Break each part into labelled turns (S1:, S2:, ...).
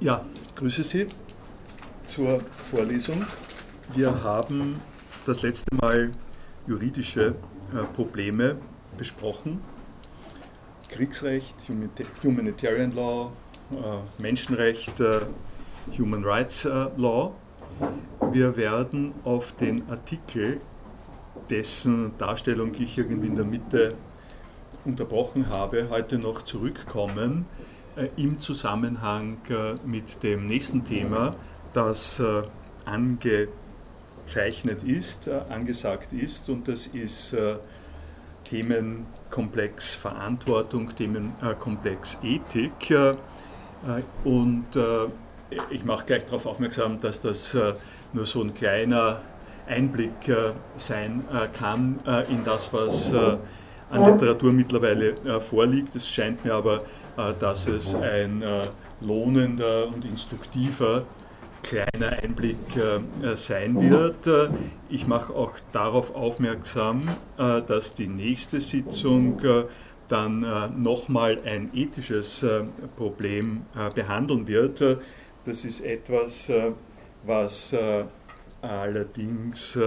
S1: Ja, grüße Sie zur Vorlesung. Wir haben das letzte Mal juridische äh, Probleme besprochen. Kriegsrecht, Humanitarian Law, äh, Menschenrecht, äh, Human Rights Law. Wir werden auf den Artikel, dessen Darstellung ich irgendwie in der Mitte unterbrochen habe, heute noch zurückkommen im Zusammenhang äh, mit dem nächsten Thema, das äh, angezeichnet ist, angesagt ist und das ist Themenkomplex Verantwortung, Themenkomplex Ethik. Und ich mache gleich darauf aufmerksam, dass das nur so ein kleiner Einblick sein kann in das, was an Literatur mittlerweile vorliegt. Es scheint mir aber äh, dass es ein äh, lohnender und instruktiver kleiner Einblick äh, sein wird. Ich mache auch darauf aufmerksam, dass die nächste Sitzung dann nochmal ein ethisches Problem behandeln wird. Das ist etwas, was allerdings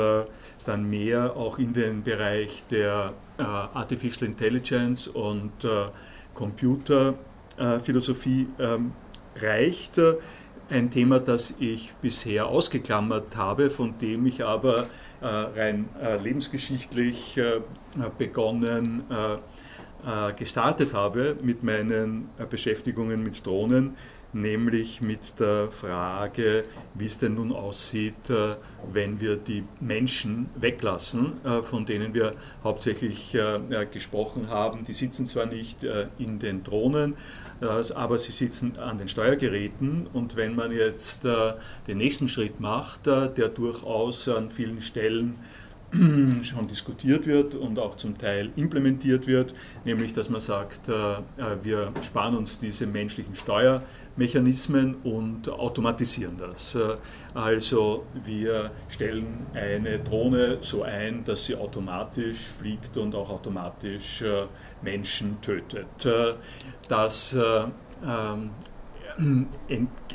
S1: dann mehr auch in den Bereich der Artificial Intelligence und Computerphilosophie ähm, reicht. Ein Thema, das ich bisher ausgeklammert habe, von dem ich aber äh, rein äh, lebensgeschichtlich äh, begonnen gestartet habe mit meinen Beschäftigungen mit Drohnen, nämlich mit der Frage, wie es denn nun aussieht, äh, wenn wir die Menschen weglassen, äh, von denen wir hauptsächlich äh, gesprochen haben. Die sitzen zwar nicht in den Drohnen, aber sie sitzen an den Steuergeräten und wenn man jetzt den nächsten Schritt macht, der durchaus an vielen Stellen schon diskutiert wird und auch zum Teil implementiert wird, nämlich dass man sagt, wir sparen uns diese menschlichen Steuer. Mechanismen und automatisieren das. Äh, also wir stellen eine Drohne so ein, dass sie automatisch fliegt und auch automatisch äh, Menschen tötet. Äh, das ähm,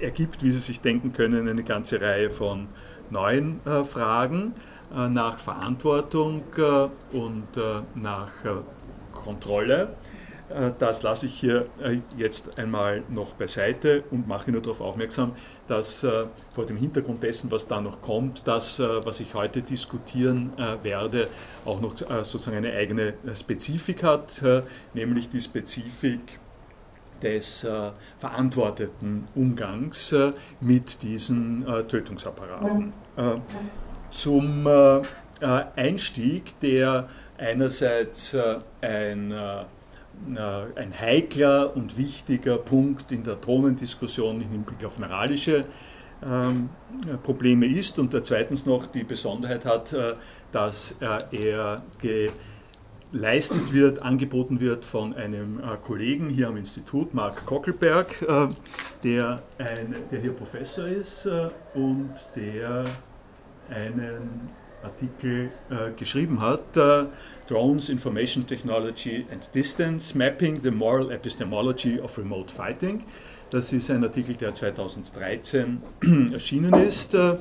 S1: ergibt, wie Sie sich denken können, eine ganze Reihe von neuen Fragen nach Verantwortung und nach Kontrolle. Äh, das lasse ich hier äh, jetzt einmal noch beiseite und mache nur darauf aufmerksam, dass äh, vor dem Hintergrund dessen, was da noch kommt, das, was ich heute diskutieren werde, auch noch sozusagen eine eigene Spezifik hat, nämlich die Spezifik des verantworteten Umgangs mit diesen Tötungsapparaten. Zum Einstieg, der einerseits ein äh, ein heikler und wichtiger Punkt in der Drohnendiskussion im Hinblick auf moralische ähm, Probleme ist. Und der zweitens noch die Besonderheit hat, äh, dass äh, er geleistet wird, angeboten wird von einem Kollegen hier am Institut, Mark Kockelberg, der, ein, der hier Professor ist und der einen Artikel äh, geschrieben hat, äh, Drones, Information Technology and Distance, Mapping the Moral Epistemology of Remote Fighting. Das ist ein Artikel, der 2013 erschienen ist äh,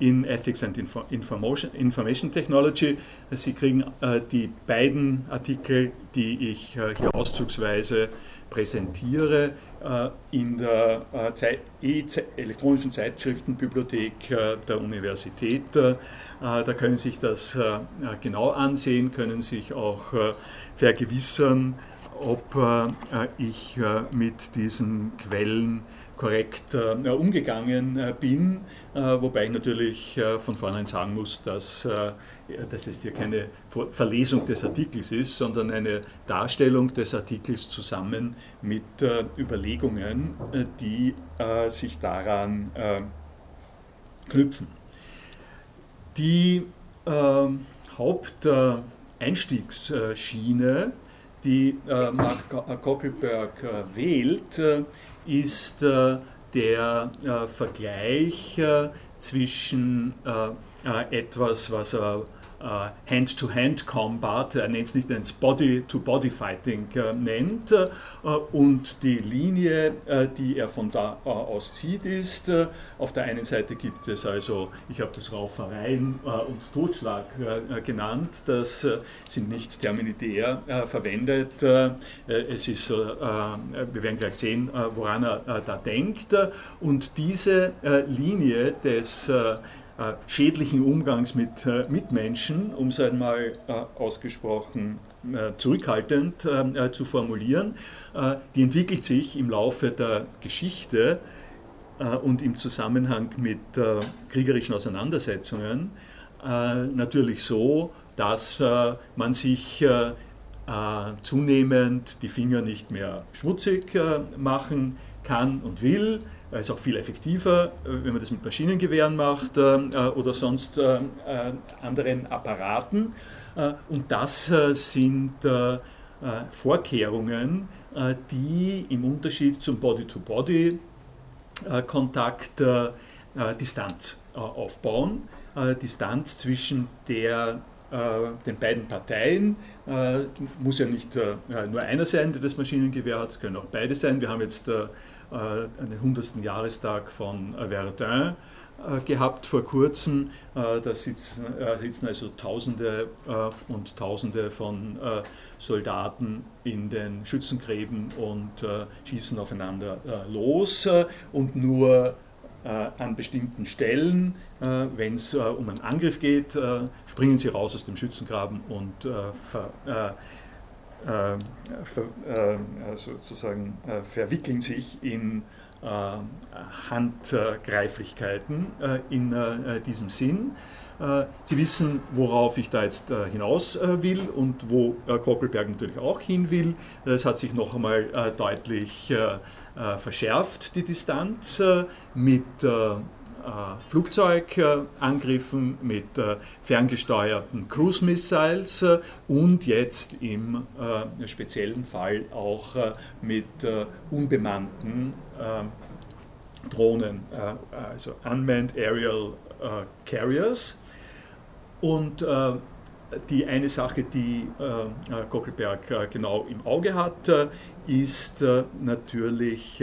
S1: in Ethics and Info Information, Information Technology. Sie kriegen äh, die beiden Artikel, die ich äh, hier auszugsweise präsentiere, äh, in der äh, Zeit, e Zeitschriftenbibliothek äh, der Universität. Da können Sie sich das genau ansehen, können sich auch vergewissern, ob ich mit diesen Quellen korrekt umgegangen bin. Äh, wobei ich natürlich äh, von vornherein sagen muss, dass, äh, dass es hier keine Verlesung des Artikels ist, sondern eine Darstellung des Artikels zusammen mit Überlegungen, die sich daran knüpfen. Die Haupteinstiegsschiene, die Mark Kockelberg wählt, ist der äh, Vergleich äh, zwischen äh, etwas, was er Hand-to-Hand-Combat, er nennt es nicht ins Body-to-Body-Fighting nennt. und die Linie, die er von da aus zieht, ist, auf der einen Seite gibt es also, ich habe das Raufereien und Totschlag genannt, das sind nicht Termini, die er verwendet. es ist, wir werden gleich sehen, woran er da denkt. Und diese Linie des äh, schädlichen Umgangs mit äh, Mitmenschen, um es einmal äh, ausgesprochen zurückhaltend zu formulieren, die entwickelt sich im Laufe der Geschichte und im Zusammenhang mit kriegerischen Auseinandersetzungen natürlich so, dass man sich zunehmend die Finger nicht mehr schmutzig machen kann und will, ist auch viel effektiver, äh, wenn man das mit Maschinengewehren macht äh, äh, oder sonst anderen Apparaten. Und das sind Vorkehrungen, die im Unterschied zum Body-to-Body-Kontakt Distanz aufbauen. Distanz zwischen der den beiden Parteien. muss ja nicht nur einer sein, der das Maschinengewehr hat, es können auch beide sein. Wir haben jetzt äh, den 100. Jahrestag von Verdun äh, gehabt vor kurzem. Äh, da sitzen, sitzen also Tausende und Tausende von Soldaten in den Schützengräben und schießen aufeinander los und nur an bestimmten Stellen, wenn es um einen Angriff geht, springen sie raus aus dem Schützengraben und ver, äh, äh, sozusagen äh, verwickeln sich in Handgreiflichkeiten in diesem Sinn. Sie wissen, worauf ich da jetzt hinaus will und wo Kockelberg natürlich auch hin will. Es hat sich noch einmal deutlich verschärft, die Distanz mit äh, Flugzeugangriffen, mit äh, ferngesteuerten Cruise Missiles äh, und jetzt im speziellen Fall auch mit unbemannten Drohnen, also Unmanned Aerial Carriers. Und die eine Sache, die äh, Gockelberg äh, genau im Auge hat, äh, ist natürlich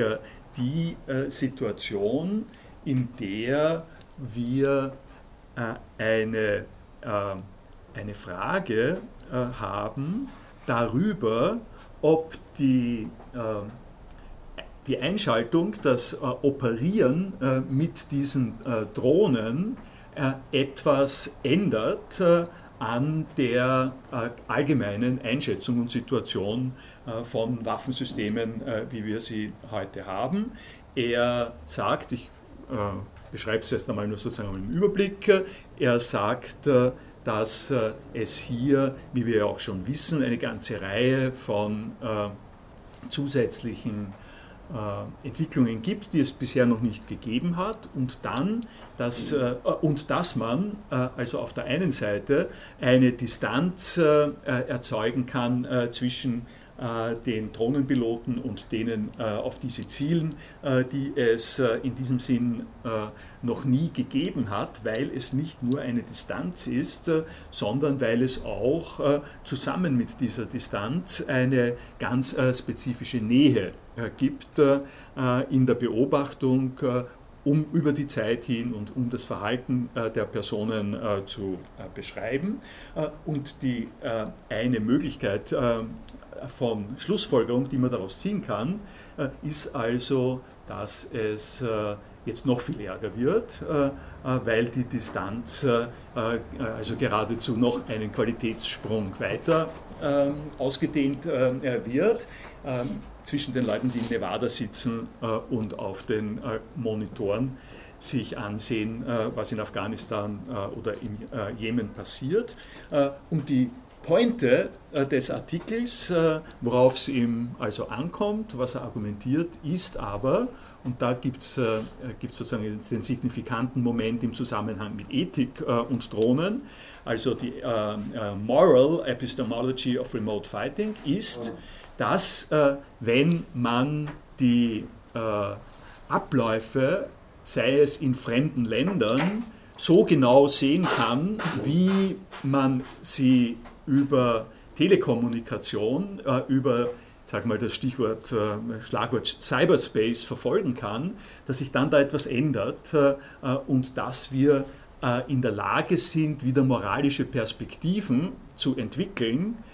S1: die Situation, in der wir äh, eine, äh, eine Frage äh, haben darüber, ob die, die Einschaltung, das Operieren mit diesen Drohnen etwas ändert an der allgemeinen Einschätzung und Situation von Waffensystemen, wie wir sie heute haben. Er sagt, ich äh, beschreibt es erst einmal nur sozusagen im Überblick. Er sagt, äh, dass äh, es hier, wie wir ja auch schon wissen, eine ganze Reihe von zusätzlichen Entwicklungen gibt, die es bisher noch nicht gegeben hat und dann, dass, und dass man also auf der einen Seite eine Distanz erzeugen kann zwischen äh, den Drohnenpiloten und denen, äh, auf die sie zielen, äh, die es in diesem Sinn noch nie gegeben hat, weil es nicht nur eine Distanz ist, sondern weil es auch zusammen mit dieser Distanz eine ganz spezifische Nähe gibt in der Beobachtung um über die Zeit hin und um das Verhalten der Personen zu beschreiben. und die eine Möglichkeit, von Schlussfolgerung, die man daraus ziehen kann, äh, ist also, dass es äh, jetzt noch viel ärger wird, äh, weil die Distanz also geradezu noch einen Qualitätssprung weiter ähm, ausgedehnt wird ähm, zwischen den Leuten, die in Nevada sitzen und auf den Monitoren sich ansehen, was in Afghanistan oder im Jemen passiert. Und die Pointe äh, des Artikels, äh, worauf es ihm also ankommt, was er argumentiert, ist aber, und da gibt es äh, sozusagen den signifikanten Moment im Zusammenhang mit Ethik und Drohnen, also die Moral Epistemology of Remote Fighting, ist, dass wenn man die Abläufe, sei es in fremden Ländern, so genau sehen kann, wie man sie über Telekommunikation, äh, über sag mal das Stichwort, äh, Schlagwort Cyberspace verfolgen kann, dass sich dann da etwas ändert äh, und dass wir in der Lage sind, wieder moralische Perspektiven zu entwickeln, äh,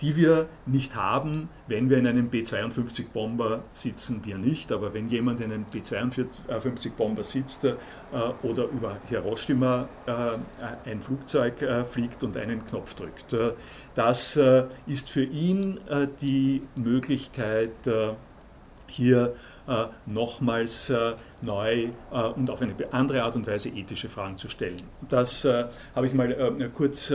S1: die wir nicht haben, wenn wir in einem B-52-Bomber sitzen, wir nicht, aber wenn jemand in einem B-52-Bomber sitzt äh, oder über Hiroshima äh, ein Flugzeug fliegt und einen Knopf drückt. Das ist für ihn die Möglichkeit, hier nochmals neu und auf eine andere Art und Weise ethische Fragen zu stellen. Das habe ich mal kurz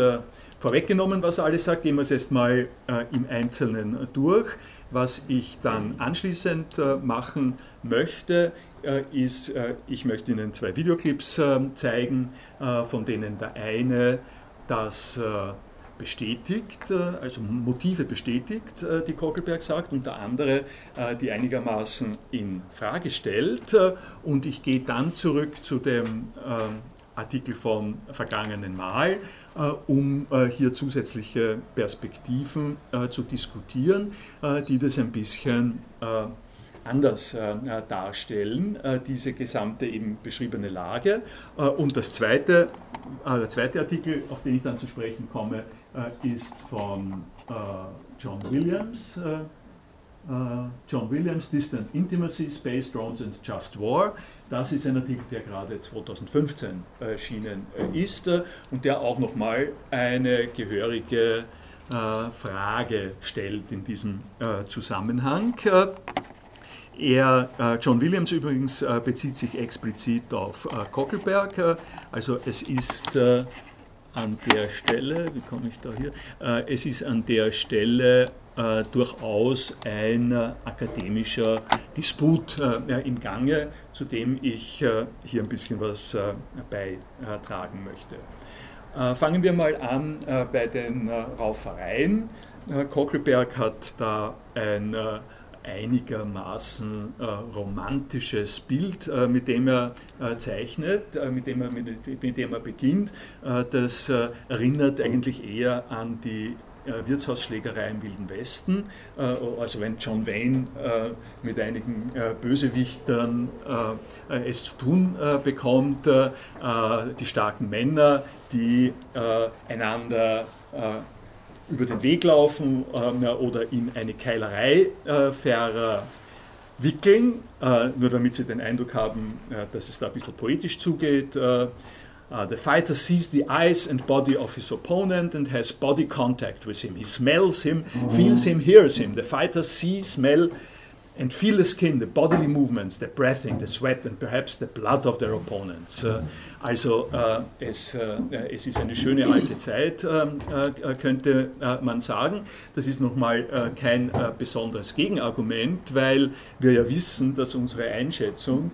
S1: vorweggenommen, was er alles sagt. Gehen wir es jetzt mal äh, im Einzelnen durch. Was ich dann anschließend äh, machen möchte, äh, ist, äh, ich möchte Ihnen zwei Videoclips äh, zeigen, äh, von denen der eine das bestätigt, also Motive bestätigt, die Kockelberg sagt, und der andere die einigermaßen in Frage stellt. Und ich gehe dann zurück zu dem Artikel vom vergangenen Mal, äh, um äh, hier zusätzliche Perspektiven äh, zu diskutieren, die das ein bisschen anders darstellen, diese gesamte eben beschriebene Lage. Und das zweite, der zweite Artikel, auf den ich dann zu sprechen komme, ist von John Williams. John Williams, Distant Intimacy, Space Drones and Just War. Das ist ein Artikel, der gerade 2015 erschienen äh, ist äh, und der auch nochmal eine gehörige äh, Frage stellt in diesem Zusammenhang. Er, John Williams übrigens bezieht sich explizit auf Kockelberg, also es ist an der Stelle, wie komme ich da hier, es ist an der Stelle äh, durchaus ein äh, akademischer Disput äh, im Gange, zu dem ich äh, hier ein bisschen was äh, beitragen möchte. Äh, fangen wir mal an bei den Raufereien. Kockelberg hat da ein einigermaßen romantisches Bild, mit dem er zeichnet, mit, dem er, mit, mit dem er beginnt. das erinnert eigentlich eher an die äh, Wirtshausschlägerei im Wilden Westen. Äh, also wenn John Wayne äh, mit einigen Bösewichtern es zu tun bekommt, die starken Männer, die einander über den Weg laufen oder in eine Keilerei verwickeln, nur damit sie den Eindruck haben, dass es da ein bisschen poetisch zugeht. Uh, the fighter sees the eyes and body of his opponent and has body contact with him. He smells him, mm-hmm. feels him, hears him. The fighter sees, smell, and feel the skin, the bodily movements, the breathing, the sweat and perhaps the blood of their opponents. Äh, also äh, es, äh, es ist eine schöne alte Zeit, ähm, könnte man sagen. Das ist nochmal kein besonderes Gegenargument, weil wir ja wissen, dass unsere Einschätzung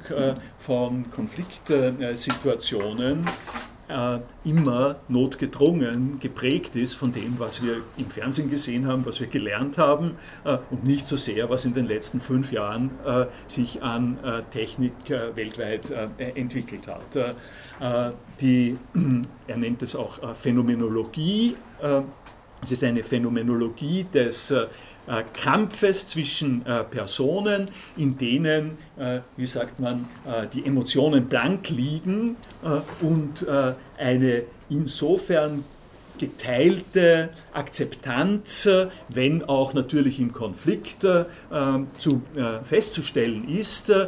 S1: von Konfliktsituationen äh, immer notgedrungen geprägt ist von dem, was wir im Fernsehen gesehen haben, was wir gelernt haben äh, und nicht so sehr, was in den letzten fünf Jahren äh, sich an äh, Technik äh, weltweit äh, entwickelt hat. die, er nennt es auch Phänomenologie. es ist eine Phänomenologie des äh, Kampfes zwischen äh, Personen, in denen, äh, wie sagt man, die Emotionen blank liegen und eine insofern geteilte Akzeptanz, wenn auch natürlich im Konflikt äh, zu, äh, festzustellen ist. Äh,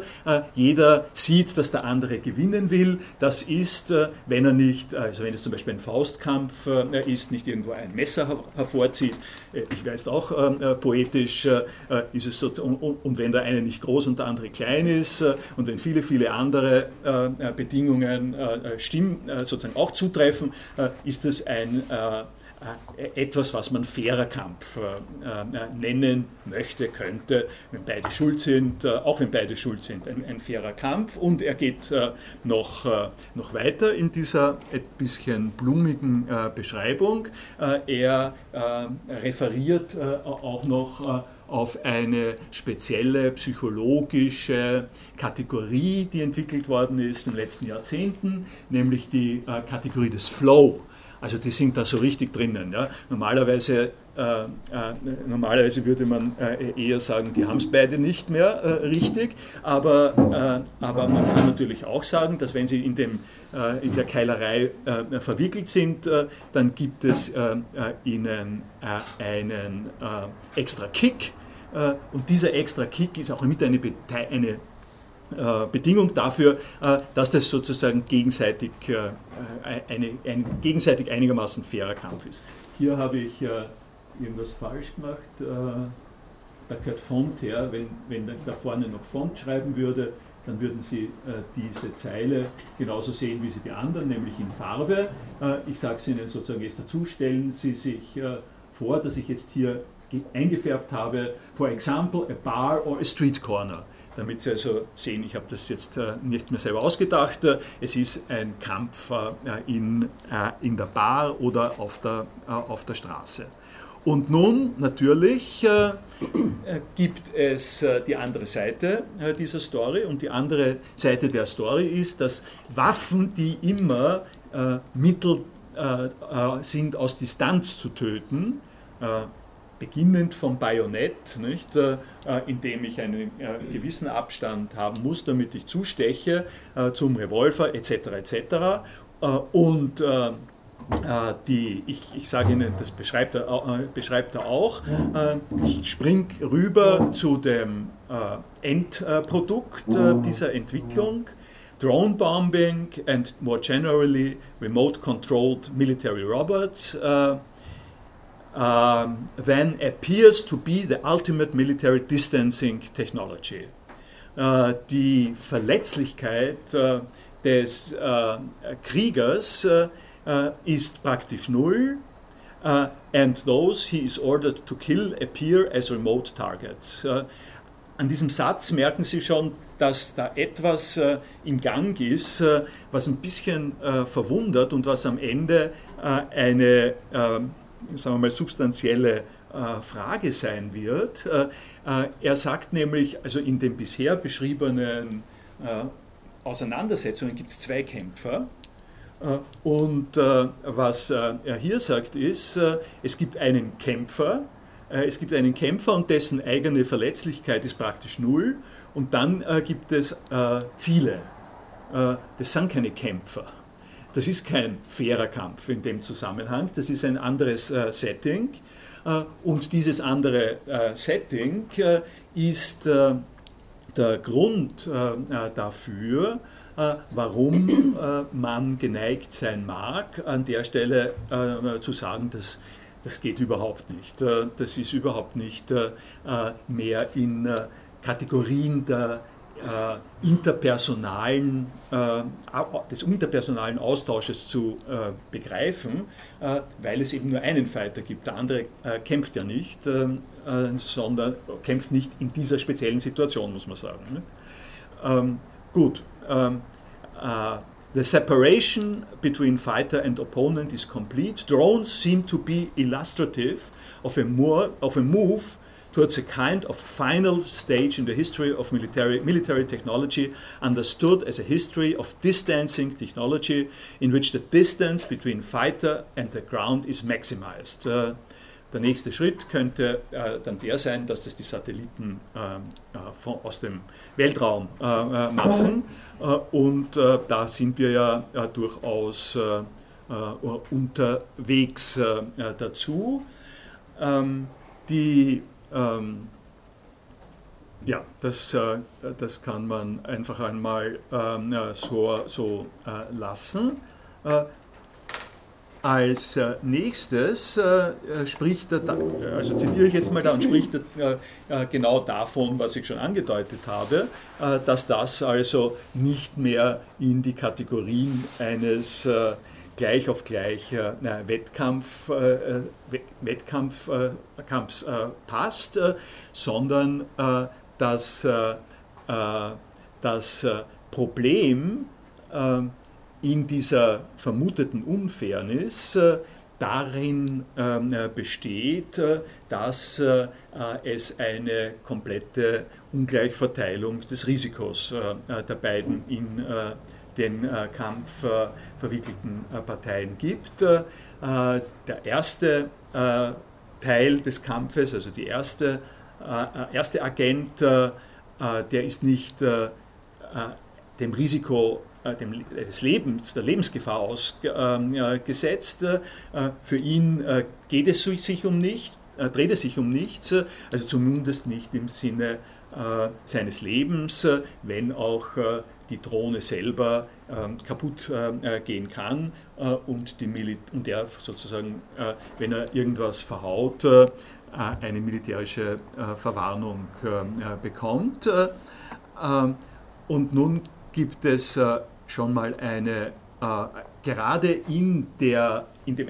S1: jeder sieht, dass der andere gewinnen will. Das ist, äh, wenn er nicht, also wenn es zum Beispiel ein Faustkampf äh, ist, nicht irgendwo ein Messer her hervorzieht. Äh, ich weiß auch poetisch, ist es so, und, und, wenn der eine nicht groß und der andere klein ist und wenn viele, viele andere Bedingungen stimmen, sozusagen auch zutreffen, ist es ein äh, etwas, was man fairer Kampf äh, äh, nennen möchte, könnte, wenn beide schuld sind, auch wenn beide schuld sind, ein, ein fairer Kampf. Und er geht noch, noch weiter in dieser ein bisschen blumigen Beschreibung. Er referiert auch noch auf eine spezielle psychologische Kategorie, die entwickelt worden ist in den letzten Jahrzehnten, nämlich die äh, Kategorie des Flow. Also die sind da so richtig drinnen. Ja. Normalerweise, äh, äh, normalerweise würde man äh, eher sagen, die haben es beide nicht mehr äh, richtig, aber, äh, aber man kann natürlich auch sagen, dass wenn sie in, dem, äh, in der Keilerei verwickelt sind, dann gibt es ihnen einen extra Kick und dieser extra Kick ist auch mit eine, eine Bedingung dafür, äh, dass das sozusagen gegenseitig, äh, eine, ein gegenseitig einigermaßen fairer Kampf ist. Hier habe ich irgendwas falsch gemacht. Da gehört Font her. Wenn, wenn da vorne noch Font schreiben würde, dann würden Sie diese Zeile genauso sehen wie Sie die anderen, nämlich in Farbe. ich sage es Ihnen sozusagen jetzt dazu, stellen Sie sich vor, dass ich jetzt hier eingefärbt habe, for example, a bar or a street corner damit Sie also sehen, ich habe das jetzt äh, nicht mehr selber ausgedacht, äh, es ist ein Kampf äh, in, in der Bar oder auf der, auf der Straße. Und nun natürlich gibt es die andere Seite dieser Story und die andere Seite der Story ist, dass Waffen, die immer Mittel sind, aus Distanz zu töten, beginnend vom Bajonett, nicht, äh, äh, indem ich einen äh, gewissen Abstand haben muss, damit ich zusteche, zum Revolver etc. etc. und die, ich, ich sage Ihnen, das beschreibt er, beschreibt er auch, ich springe rüber zu dem Endprodukt dieser Entwicklung. Drone bombing and more generally remote controlled military robots then appears to be the ultimate military distancing technology. Uh, die Verletzlichkeit uh, des uh, Kriegers uh, uh, ist praktisch null. Uh, and those he is ordered to kill appear as remote targets. an diesem Satz merken Sie schon, dass da etwas im Gang ist, was ein bisschen verwundert und was am Ende eine sagen wir mal, substanzielle äh, Frage sein wird. Äh, äh, er sagt nämlich, also in den bisher beschriebenen Auseinandersetzungen gibt es zwei Kämpfer. Und was er hier sagt ist, es gibt einen Kämpfer, es gibt einen Kämpfer und dessen eigene Verletzlichkeit ist praktisch null. Und dann gibt es Ziele. Das sind keine Kämpfer. Das ist kein fairer Kampf in dem Zusammenhang, das ist ein anderes äh, Setting. Äh, und dieses andere äh, Setting äh, ist äh, der Grund äh, dafür, warum man geneigt sein mag, an der Stelle zu sagen, dass das geht überhaupt nicht. Das ist überhaupt nicht mehr in Kategorien der äh, interpersonalen, äh, des interpersonalen Austausches zu äh, begreifen, äh, weil es eben nur einen Fighter gibt. Der andere äh, kämpft ja nicht, äh, sondern kämpft nicht in dieser speziellen Situation, muss man sagen. Ne? Ähm, gut. Ähm, The separation between fighter and opponent is complete. Drones seem to be illustrative of a, more, of a move towards a kind of final stage in the history of military, military technology, understood as a history of distancing technology, in which the distance between fighter and the ground is maximized. Uh, der nächste Schritt könnte äh, dann der sein, dass das die Satelliten äh, von, aus dem Weltraum äh, äh machen. Äh, und da sind wir ja durchaus unterwegs dazu. Ähm, die ähm, ja, das, äh, das kann man einfach einmal ähm, so, so äh, lassen. Äh, als äh, nächstes äh, spricht er, da, also zitiere ich jetzt mal da und spricht er äh, genau davon, was ich schon angedeutet habe, dass das also nicht mehr in die Kategorien eines gleich auf gleich äh, Wettkampf, äh, äh Wettkampf äh, Kampfs, äh, passt, äh, sondern dass das Problem in dieser vermuteten Unfairness darin ähm, besteht, dass es eine komplette Ungleichverteilung des Risikos der beiden in den Kampf verwickelten Parteien gibt. Der erste Teil des Kampfes, also die erste, erste Agent, der ist nicht dem Risiko äh, des Lebens, der Lebensgefahr ausgesetzt. Äh, für ihn äh, geht es sich um nichts, dreht es sich um nichts, also zumindest nicht im Sinne seines Lebens, wenn auch die Drohne selber kaputt gehen kann und, die und er sozusagen, wenn er irgendwas verhaut, eine militärische Verwarnung bekommt. Und nun gibt es schon mal eine, äh, gerade in, der, in dem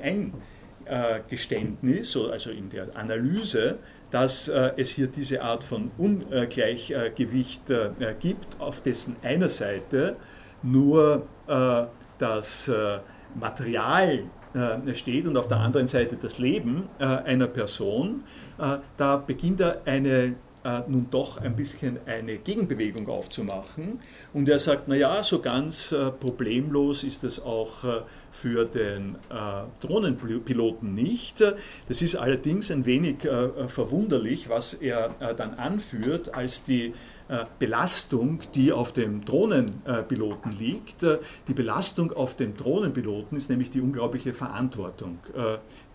S1: Eingeständnis, also in der Analyse, dass äh, es hier diese Art von Ungleichgewicht äh, gibt, auf dessen einer Seite nur äh, das äh, Material äh, steht und auf der anderen Seite das Leben einer Person, da beginnt eine äh, nun doch ein bisschen eine Gegenbewegung aufzumachen. Und er sagt, naja, so ganz äh, problemlos ist das auch äh, für den äh, Drohnenpiloten nicht. Das ist allerdings ein wenig äh, verwunderlich, was er äh, dann anführt als die Belastung, die auf dem Drohnenpiloten liegt. Die Belastung auf dem Drohnenpiloten ist nämlich die unglaubliche Verantwortung,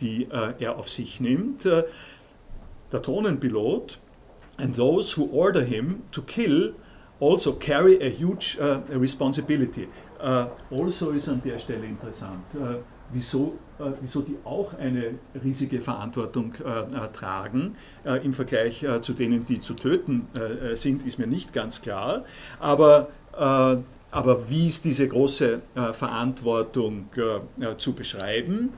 S1: die er auf sich nimmt. Der Drohnenpilot and those who order him to kill also carry a huge uh, responsibility. Uh, also ist an der Stelle interessant, uh, wieso, uh, wieso die auch eine riesige Verantwortung uh, tragen. Im Vergleich zu denen, die zu töten sind, ist mir nicht ganz klar. Aber, aber wie ist diese große Verantwortung zu beschreiben?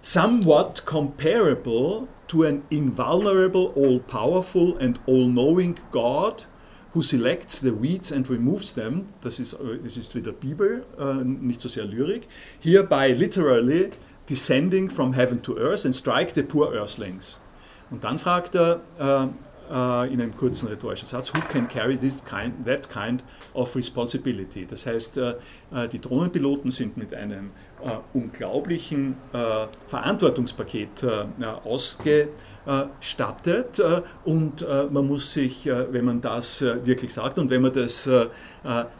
S1: Somewhat comparable to an invulnerable, all powerful, and all knowing God who selects the weeds and removes them. Das ist, äh, das ist wieder Bibel, äh, nicht so sehr Lyrik. Hereby literally descending from heaven to earth and strike the poor earthlings. Und dann fragt er äh, äh, in einem kurzen rhetorischen Satz, who can carry this kind, that kind of responsibility? Das heißt, äh, äh die Drohnenpiloten sind mit einem äh, unglaublichen äh, Verantwortungspaket äh, ausgestattet und man muss sich, wenn man das wirklich sagt und wenn man das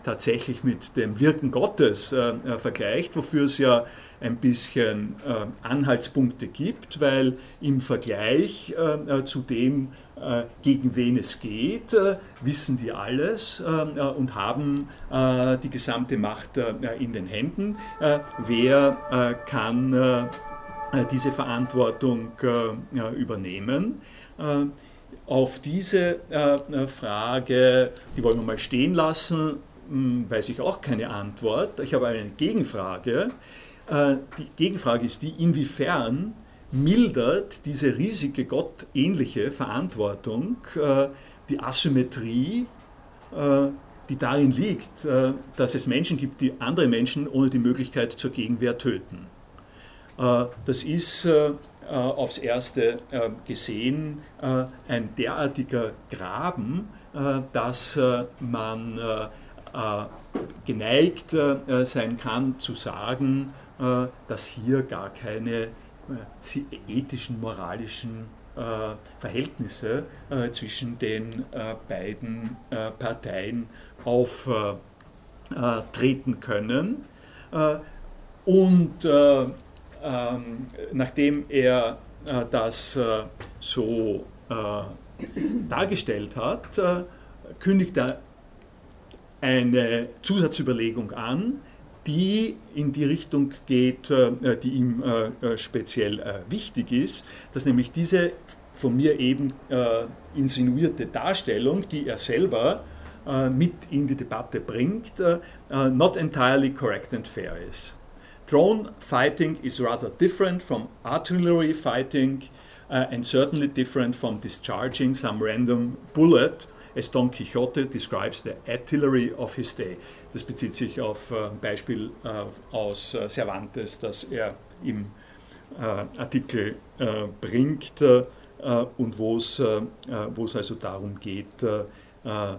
S1: tatsächlich mit dem Wirken Gottes vergleicht, wofür es ja ein bisschen äh, Anhaltspunkte gibt, weil im Vergleich äh, zu dem, äh, gegen wen es geht, äh, wissen die alles äh, und haben äh, die gesamte Macht in den Händen. wer kann diese Verantwortung übernehmen? auf diese Frage, die wollen wir mal stehen lassen, hm, weiß ich auch keine Antwort. Ich habe eine Gegenfrage. Äh, die Gegenfrage ist die, inwiefern mildert diese riesige gottähnliche Verantwortung äh, die Asymmetrie, äh, die darin liegt, dass es Menschen gibt, die andere Menschen ohne die Möglichkeit zur Gegenwehr töten. Das ist aufs Erste gesehen ein derartiger Graben, dass man geneigt sein kann zu sagen, dass hier gar keine äh, ethischen, moralischen äh, Verhältnisse zwischen den beiden Parteien auftreten können. Und ähm, nachdem er das so dargestellt hat, kündigt er eine Zusatzüberlegung an, die in die Richtung geht, äh, die ihm äh, äh, speziell wichtig ist, dass nämlich diese von mir eben insinuierte Darstellung, die er selber mit in die Debatte bringt, not entirely correct and fair ist. Drone fighting is rather different from artillery fighting uh, and certainly different from discharging some random bullet as Don Quixote describes the artillery of his day. Das bezieht sich auf ein äh, Beispiel äh, aus äh, Cervantes, das er im Artikel bringt und wo es also darum geht, da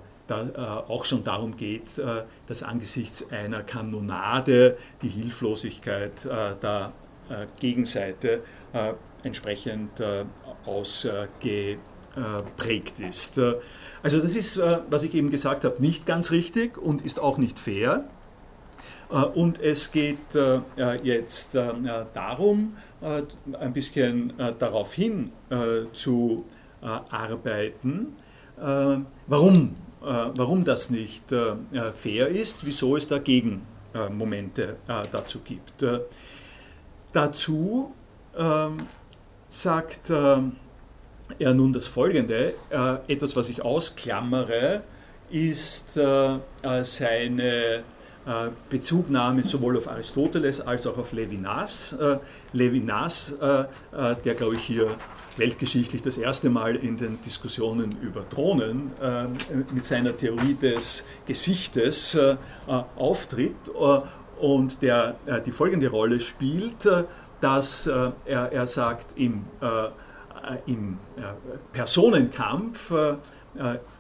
S1: auch schon darum geht, dass angesichts einer Kanonade die Hilflosigkeit der Gegenseite entsprechend ausgeprägt ist. Also das ist, was ich eben gesagt habe, nicht ganz richtig und ist auch nicht fair. Und es geht jetzt darum, ein bisschen darauf hin zu arbeiten, warum, warum das nicht fair ist, wieso es da Gegenmomente dazu gibt. Dazu ähm, sagt er nun das Folgende, etwas, was ich ausklammere, ist seine äh, Bezugnahme sowohl auf Aristoteles als auch auf Levinas. Äh, Levinas, äh, der glaube ich hier weltgeschichtlich das erste Mal in den Diskussionen über Drohnen mit seiner Theorie des Gesichtes auftritt und der die folgende Rolle spielt, dass er, er sagt, im, im Personenkampf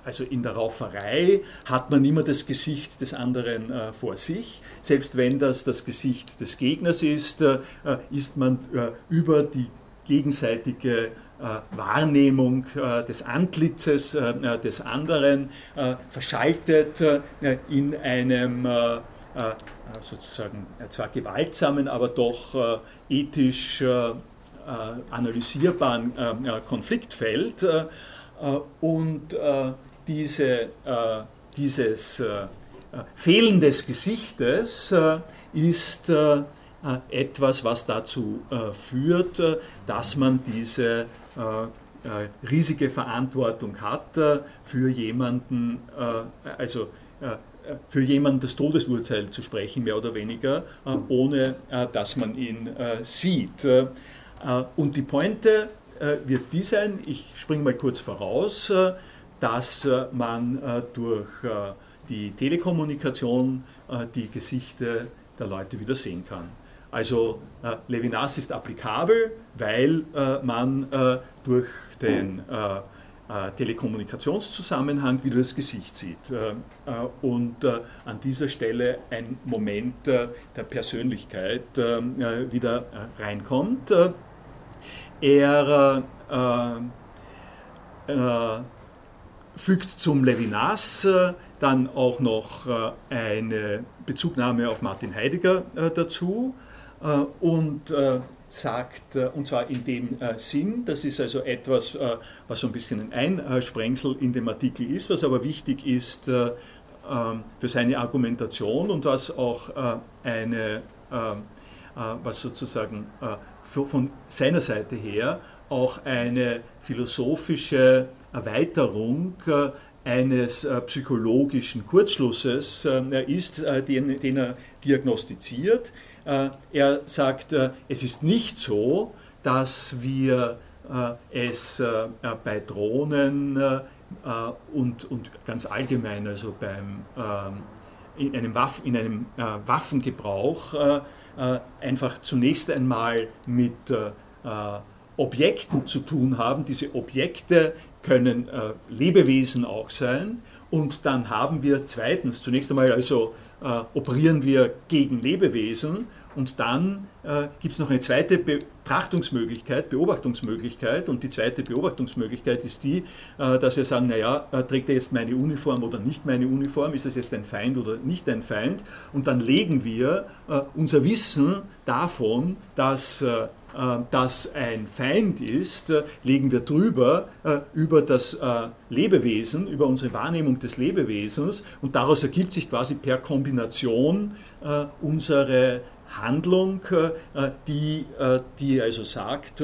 S1: also in der Rauferei hat man immer das Gesicht des anderen äh, vor sich. Selbst wenn das das Gesicht des Gegners ist, äh, ist man äh, über die gegenseitige äh, Wahrnehmung äh, des Antlitzes äh, des anderen verschaltet in einem sozusagen zwar gewaltsamen, aber doch ethisch analysierbaren Konfliktfeld. Und diese, äh, dieses äh, Fehlen des Gesichtes äh, ist äh, etwas, was dazu äh, führt, äh, dass man diese riesige Verantwortung hat, für jemanden, also für jemanden das Todesurteil zu sprechen, mehr oder weniger, ohne dass man ihn sieht. Und die Pointe wird die sein, ich springe mal kurz voraus, dass äh, man äh, durch äh, die Telekommunikation die Gesichter der Leute wieder sehen kann. Also Levinas ist applikabel, weil man durch den Telekommunikationszusammenhang wieder das Gesicht sieht. und an dieser Stelle ein Moment der Persönlichkeit wieder reinkommt. Er fügt zum Levinas äh, dann auch noch äh, eine Bezugnahme auf Martin Heidegger äh, dazu und sagt, und zwar in dem Sinn, das ist also etwas, was so ein bisschen ein Einsprengsel in dem Artikel ist, was aber wichtig ist ähm, für seine Argumentation und was auch eine, was sozusagen von seiner Seite her auch eine philosophische Erweiterung äh, eines äh, psychologischen Kurzschlusses äh, ist, den, den er diagnostiziert. Er sagt, es ist nicht so, dass wir es bei Drohnen und, und ganz allgemein, also beim, ähm, in einem, Waff, in einem Waffengebrauch, einfach zunächst einmal mit Objekten zu tun haben. Diese Objekte können äh, Lebewesen auch sein. Und dann haben wir zweitens, zunächst einmal also äh, operieren wir gegen Lebewesen und dann äh, gibt es noch eine zweite Betrachtungsmöglichkeit, Beobachtungsmöglichkeit. Und die zweite Beobachtungsmöglichkeit ist die, äh, dass wir sagen, naja, äh, trägt er jetzt meine Uniform oder nicht meine Uniform? Ist das jetzt ein Feind oder nicht ein Feind? Und dann legen wir äh, unser Wissen davon, dass äh, das ein Feind ist, äh, legen wir drüber äh, über das Lebewesen, über unsere Wahrnehmung des Lebewesens und daraus ergibt sich quasi per Kombination unsere Handlung, die, die also sagt,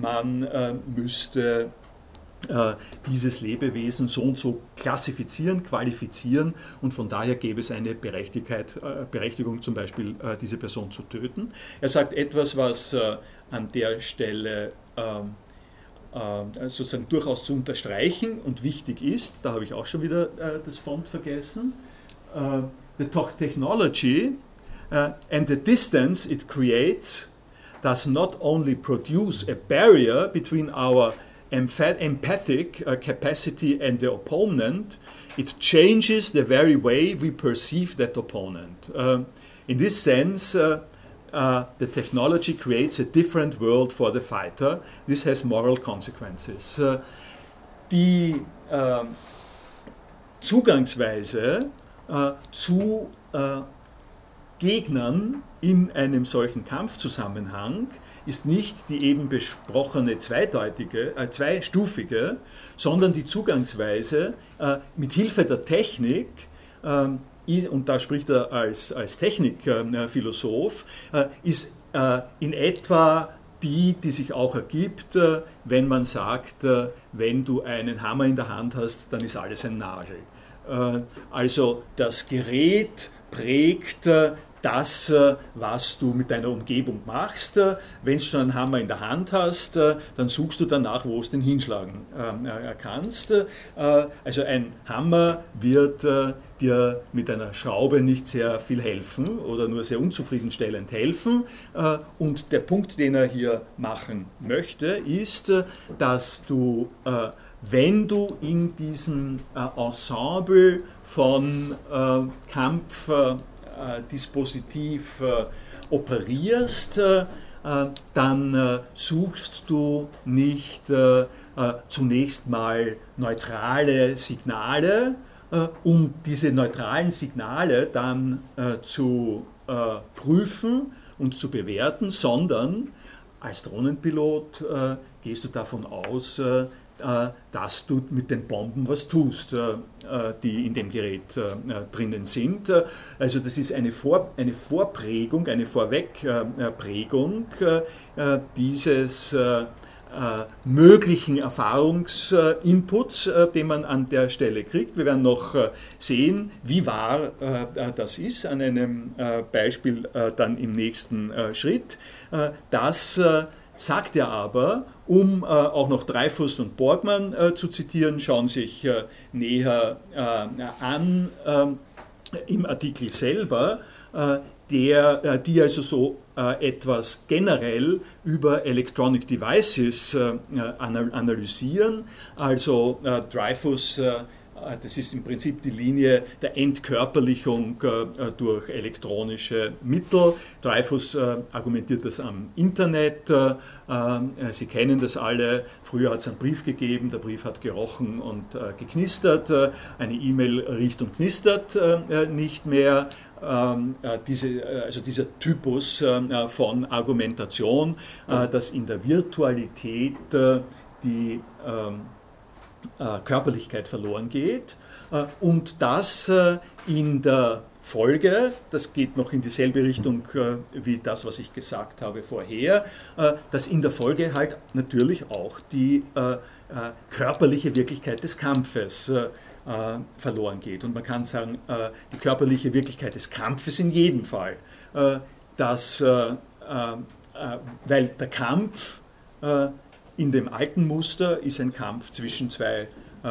S1: man müsste dieses Lebewesen so und so klassifizieren, qualifizieren und von daher gäbe es eine Berechtigung, zum Beispiel diese Person zu töten. Er sagt etwas, was an der Stelle ähm, äh, sozusagen durchaus zu unterstreichen und wichtig ist. Da habe ich auch schon wieder äh, das Font vergessen. Uh, the technology uh, and the distance it creates does not only produce a barrier between our empathic uh, capacity and the opponent, it changes the very way we perceive that opponent. Uh, in this sense, uh, uh, the technology creates a different world for the fighter. This has moral consequences. Uh, die ähm, Zugangsweise äh, zu äh, Gegnern in einem solchen Kampfzusammenhang ist nicht die eben besprochene zweideutige, äh, zweistufige, sondern die Zugangsweise äh, mit Hilfe der Technik, äh, und da spricht er als, als Technikphilosoph, äh, ist äh, in etwa die, die sich auch ergibt, äh, wenn man sagt, wenn du einen Hammer in der Hand hast, dann ist alles ein Nagel. Also das Gerät prägt das, äh, was du mit deiner Umgebung machst. Äh, wenn du schon einen Hammer in der Hand hast, äh, dann suchst du danach, wo du den hinschlagen kannst. Also ein Hammer wird dir mit einer Schraube nicht sehr viel helfen oder nur sehr unzufriedenstellend helfen. Und der Punkt, den er hier machen möchte, ist, dass du, wenn du in diesem Ensemble von Kampf, Dispositiv äh, operierst, äh, dann suchst du nicht zunächst mal neutrale Signale, um diese neutralen Signale dann zu prüfen und zu bewerten, sondern als Drohnenpilot gehst du davon aus, äh, dass du mit den Bomben was tust, äh, äh, die in dem Gerät drinnen sind. Also das ist eine, Vor eine Vorprägung, eine Vorwegprägung dieses möglichen Erfahrungsinputs, den man an der Stelle kriegt. Wir werden noch sehen, wie wahr das ist, an einem Beispiel dann im nächsten Schritt, dass sagt er aber, um äh, auch noch Dreyfus und Borgmann äh, zu zitieren, schauen sich äh, näher äh, an ähm, im Artikel selber, äh, der, äh, die also so etwas generell über Electronic Devices analysieren. Also Dreyfus das ist im Prinzip die Linie der Entkörperlichung äh, durch elektronische Mittel. Dreyfus äh, argumentiert das am Internet. Sie kennen das alle. Früher hat es einen Brief gegeben, der Brief hat gerochen und geknistert. Eine E-Mail riecht und knistert nicht mehr. Ähm, diese, also dieser Typus von Argumentation, dass in der Virtualität die ähm, äh, Körperlichkeit verloren geht äh, und das äh, in der Folge, das geht noch in dieselbe Richtung wie das, was ich gesagt habe vorher, dass in der Folge halt natürlich auch die körperliche Wirklichkeit des Kampfes verloren geht. Und man kann sagen, die körperliche Wirklichkeit des Kampfes in jedem Fall. dass, weil der Kampf in dem alten Muster ist ein Kampf zwischen zwei äh,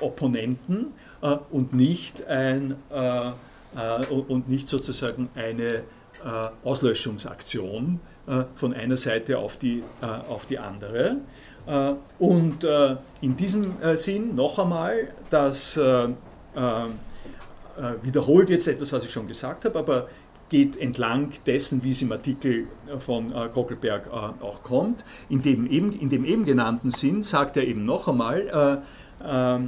S1: Opponenten äh, und, nicht ein, äh, äh und nicht sozusagen eine äh, Auslöschungsaktion äh, von einer Seite auf die, auf die andere. und in diesem Sinn noch einmal, das wiederholt jetzt etwas, was ich schon gesagt habe, aber geht entlang dessen, wie es im Artikel von äh, Gockelberg äh, auch kommt. In dem, eben, in dem eben genannten Sinn sagt er eben noch einmal, äh, äh,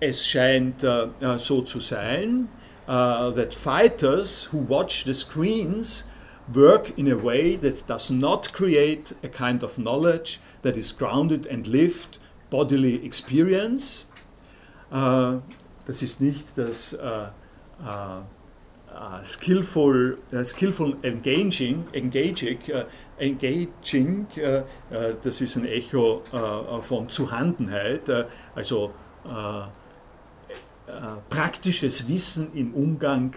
S1: es scheint äh, äh, so zu sein, that fighters who watch the screens work in a way that does not create a kind of knowledge that is grounded and lived bodily experience. das ist nicht das uh, skillful, uh, skillful engaging, engaging, uh, engaging das ist ein Echo von Zuhandenheit, also praktisches Wissen im Umgang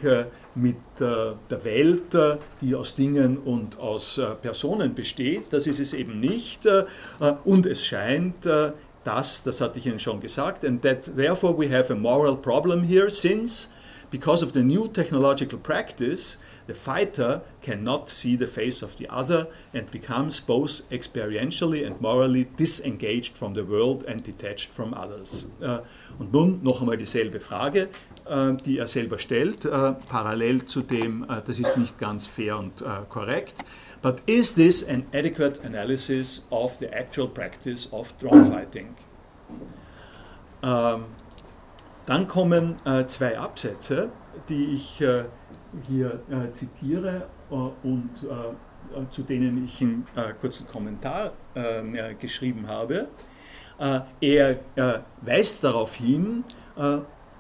S1: mit der Welt, die aus Dingen und aus Personen besteht. Das ist es eben nicht. Und es scheint, dass, das hatte ich Ihnen schon gesagt, and that therefore we have a moral problem here, since because of the new technological practice, the fighter cannot see the face of the other and becomes both experientially and morally disengaged from the world and detached from others. Äh, und nun noch einmal dieselbe Frage, äh, die er selber stellt, äh, parallel zu dem, das ist nicht ganz fair und korrekt. But is this an adequate analysis of the actual practice of drone fighting? Ähm, dann kommen zwei Absätze, die ich hier äh, zitiere äh, und äh, zu denen ich einen äh, kurzen Kommentar äh, geschrieben habe. Äh, er weist darauf hin,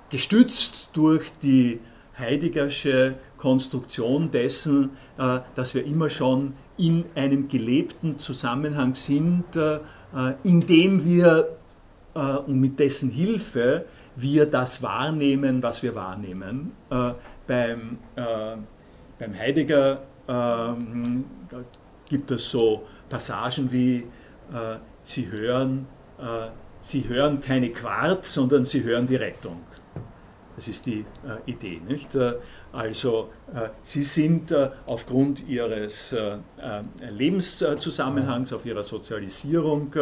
S1: gestützt durch die Heideggersche Konstruktion dessen, dass wir immer schon in einem gelebten Zusammenhang sind, in dem wir und mit dessen Hilfe wir das wahrnehmen, was wir wahrnehmen beim, äh, beim Heidegger äh, gibt es so Passagen wie äh, Sie hören, äh, Sie hören keine Quart, sondern Sie hören die Rettung. Das ist die äh, Idee. Nicht? Äh, also Sie sind aufgrund Ihres Lebenszusammenhangs, auf Ihrer Sozialisierung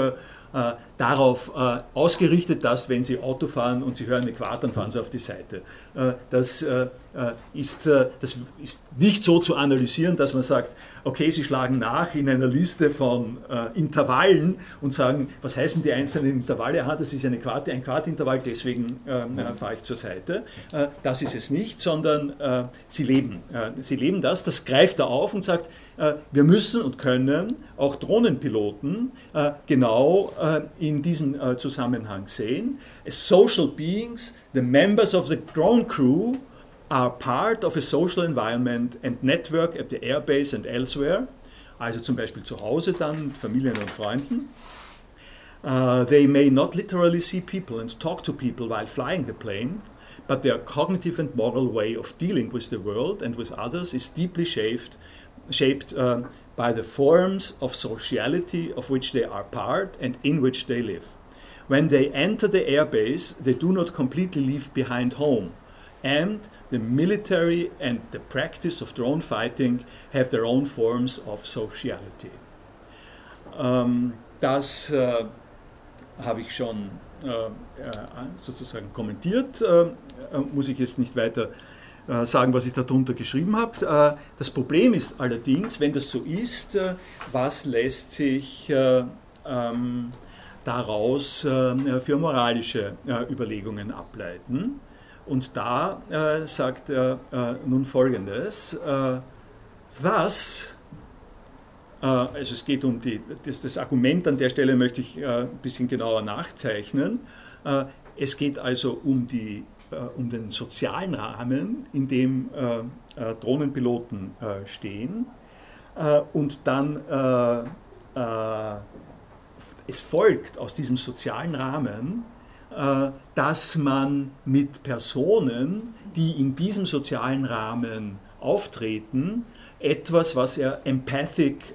S1: äh, darauf äh, ausgerichtet, dass wenn Sie Auto fahren und Sie hören eine Quart, dann fahren Sie auf die Seite. Äh, das, äh, äh, ist, äh, das ist nicht so zu analysieren, dass man sagt, okay, Sie schlagen nach in einer Liste von Intervallen und sagen, was heißen die einzelnen Intervalle? Aha, das ist eine Quart, ein Quartintervall, deswegen fahre ich zur Seite. das ist es nicht, sondern Sie leben. Sie leben das, das greift er auf und sagt, wir müssen und können auch Drohnenpiloten äh, genau äh, in diesem Zusammenhang sehen. As social beings, the members of the drone crew are part of a social environment and network at the airbase and elsewhere. Also zum Beispiel zu Hause dann mit Familien und Freunden. Uh, they may not literally see people and talk to people while flying the plane, but their cognitive and moral way of dealing with the world and with others is deeply shaped shaped uh, by the forms of sociality of which they are part and in which they live. When they enter the airbase, they do not completely leave behind home. And the military and the practice of drone fighting have their own forms of sociality. Ähm, das äh, habe ich schon äh, äh sozusagen kommentiert, muss ich jetzt nicht weiter sagen, was ich darunter geschrieben habe. Äh, das Problem ist allerdings, wenn das so ist, äh, was lässt sich ähm, daraus für moralische Überlegungen ableiten? Und da sagt er nun Folgendes. was also es geht um die, das, das, Argument an der Stelle möchte ich ein bisschen genauer nachzeichnen. es geht also um die äh, um den sozialen Rahmen, in dem äh, äh, Drohnenpiloten stehen. und dann es folgt aus diesem sozialen Rahmen, dass man mit Personen, die in diesem sozialen Rahmen auftreten, etwas, was er Empathic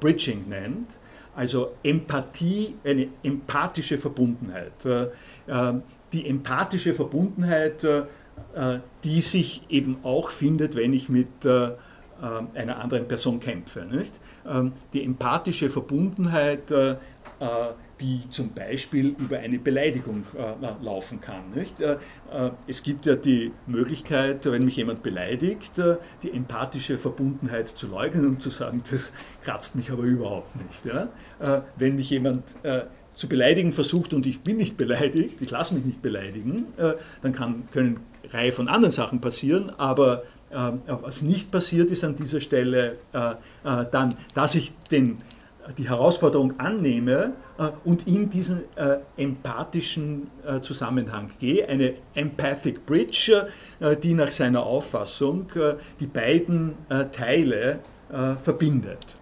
S1: Bridging nennt, also Empathie, eine empathische Verbundenheit die empathische Verbundenheit, äh, äh, die sich eben auch findet, wenn ich mit äh, einer anderen Person kämpfe. Nicht? Ähm, die empathische Verbundenheit, die zum Beispiel über eine Beleidigung laufen kann. Nicht? es gibt ja die Möglichkeit, wenn mich jemand beleidigt, die empathische Verbundenheit zu leugnen und zu sagen, das kratzt mich aber überhaupt nicht. Wenn mich jemand zu beleidigen versucht und ich bin nicht beleidigt, ich lasse mich nicht beleidigen, äh, dann kann, können eine Reihe von anderen Sachen passieren, aber äh, was nicht passiert ist an dieser Stelle äh, dann, dass ich den, die Herausforderung annehme und in diesen empathischen Zusammenhang gehe, eine Empathic Bridge, die nach seiner Auffassung die beiden Teile verbindet.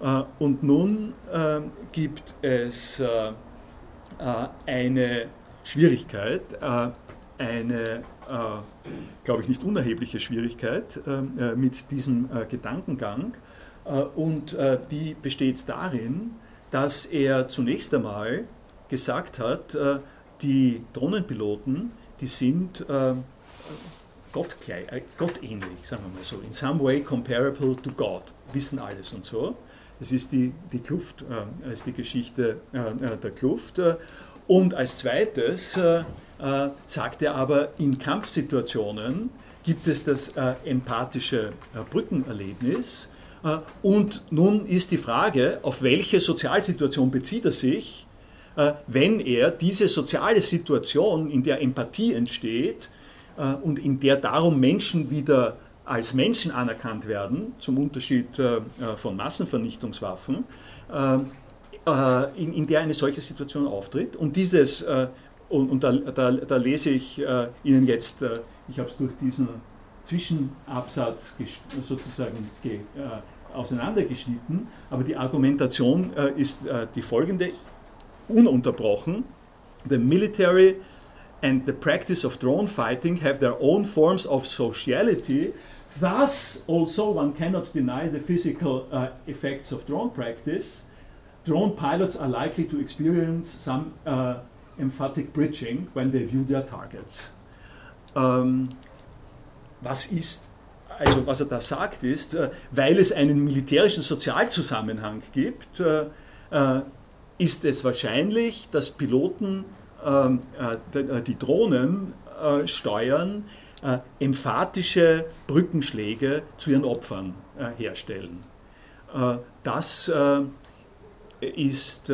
S1: Äh, und nun äh, gibt es äh, eine Schwierigkeit, eine, glaube ich, nicht unerhebliche Schwierigkeit mit diesem Gedankengang. Und die besteht darin, dass er zunächst einmal gesagt hat, die Drohnenpiloten, die sind Gott, äh, gottähnlich, sagen wir mal so, in some way comparable to God, wissen alles und so. Das ist die, die Kluft, äh, ist die Geschichte äh, äh der Kluft. Und als zweites äh, äh, sagt er aber, in Kampfsituationen gibt es das empathische Brückenerlebnis. und nun ist die Frage, auf welche Sozialsituation bezieht er sich, wenn er diese soziale Situation, in der Empathie entsteht, äh, und in der darum Menschen wieder als Menschen anerkannt werden, zum Unterschied äh, äh, von Massenvernichtungswaffen, in, der eine solche Situation auftritt. Und dieses, und da, da, da, lese ich Ihnen jetzt, ich habe es durch diesen Zwischenabsatz sozusagen auseinandergeschnitten, aber die Argumentation ist die folgende, ununterbrochen. The military and the practice of drone fighting have their own forms of sociality. Thus, also, one cannot deny the physical uh, effects of drone practice. Drone pilots are likely to experience some uh, emphatic bridging when they view their targets. Um, was ist also was er da sagt ist, äh, weil es einen militärischen Sozialzusammenhang gibt, äh, äh, ist es wahrscheinlich, dass Piloten ähm, äh, äh, die Drohnen äh, emphatische Brückenschläge zu ihren Opfern herstellen. das ist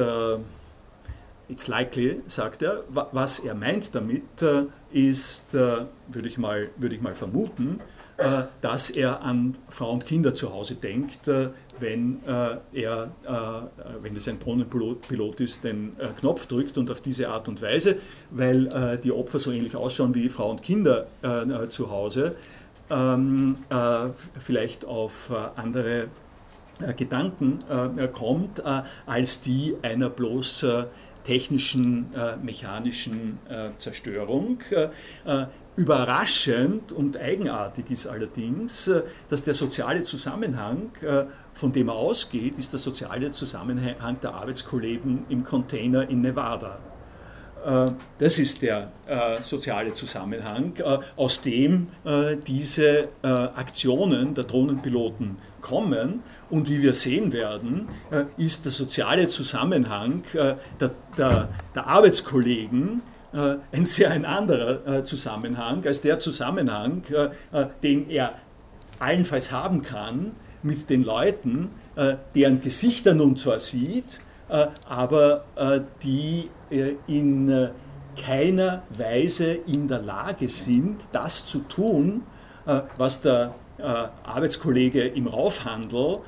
S1: It's likely, sagt er. Was er meint damit, ist, würde ich mal, würde ich mal vermuten, dass er an Frau und Kinder zu Hause denkt, wenn äh, er, äh, wenn es ein Drohnenpilot ist, den äh, Knopf drückt und auf diese Art und Weise, weil äh, die Opfer so ähnlich ausschauen wie Frau und Kinder äh, äh, zu Hause, ähm, vielleicht auf andere Gedanken kommt, als die einer bloß technischen, mechanischen Zerstörung. Überraschend und eigenartig ist allerdings, dass der soziale Zusammenhang von dem er ausgeht, ist der soziale Zusammenhang der Arbeitskollegen im Container in Nevada. Äh, das ist der äh, soziale Zusammenhang, äh, aus dem diese Aktionen der Drohnenpiloten kommen. Und wie wir sehen werden, ist der soziale Zusammenhang der, der, der Arbeitskollegen ein sehr ein anderer Zusammenhang als der Zusammenhang, den er allenfalls haben kann, mit den Leuten, deren Gesichter nun zwar sieht, aber äh, die in keiner Weise in der Lage sind, das zu tun, was der Arbeitskollege im Raufhandel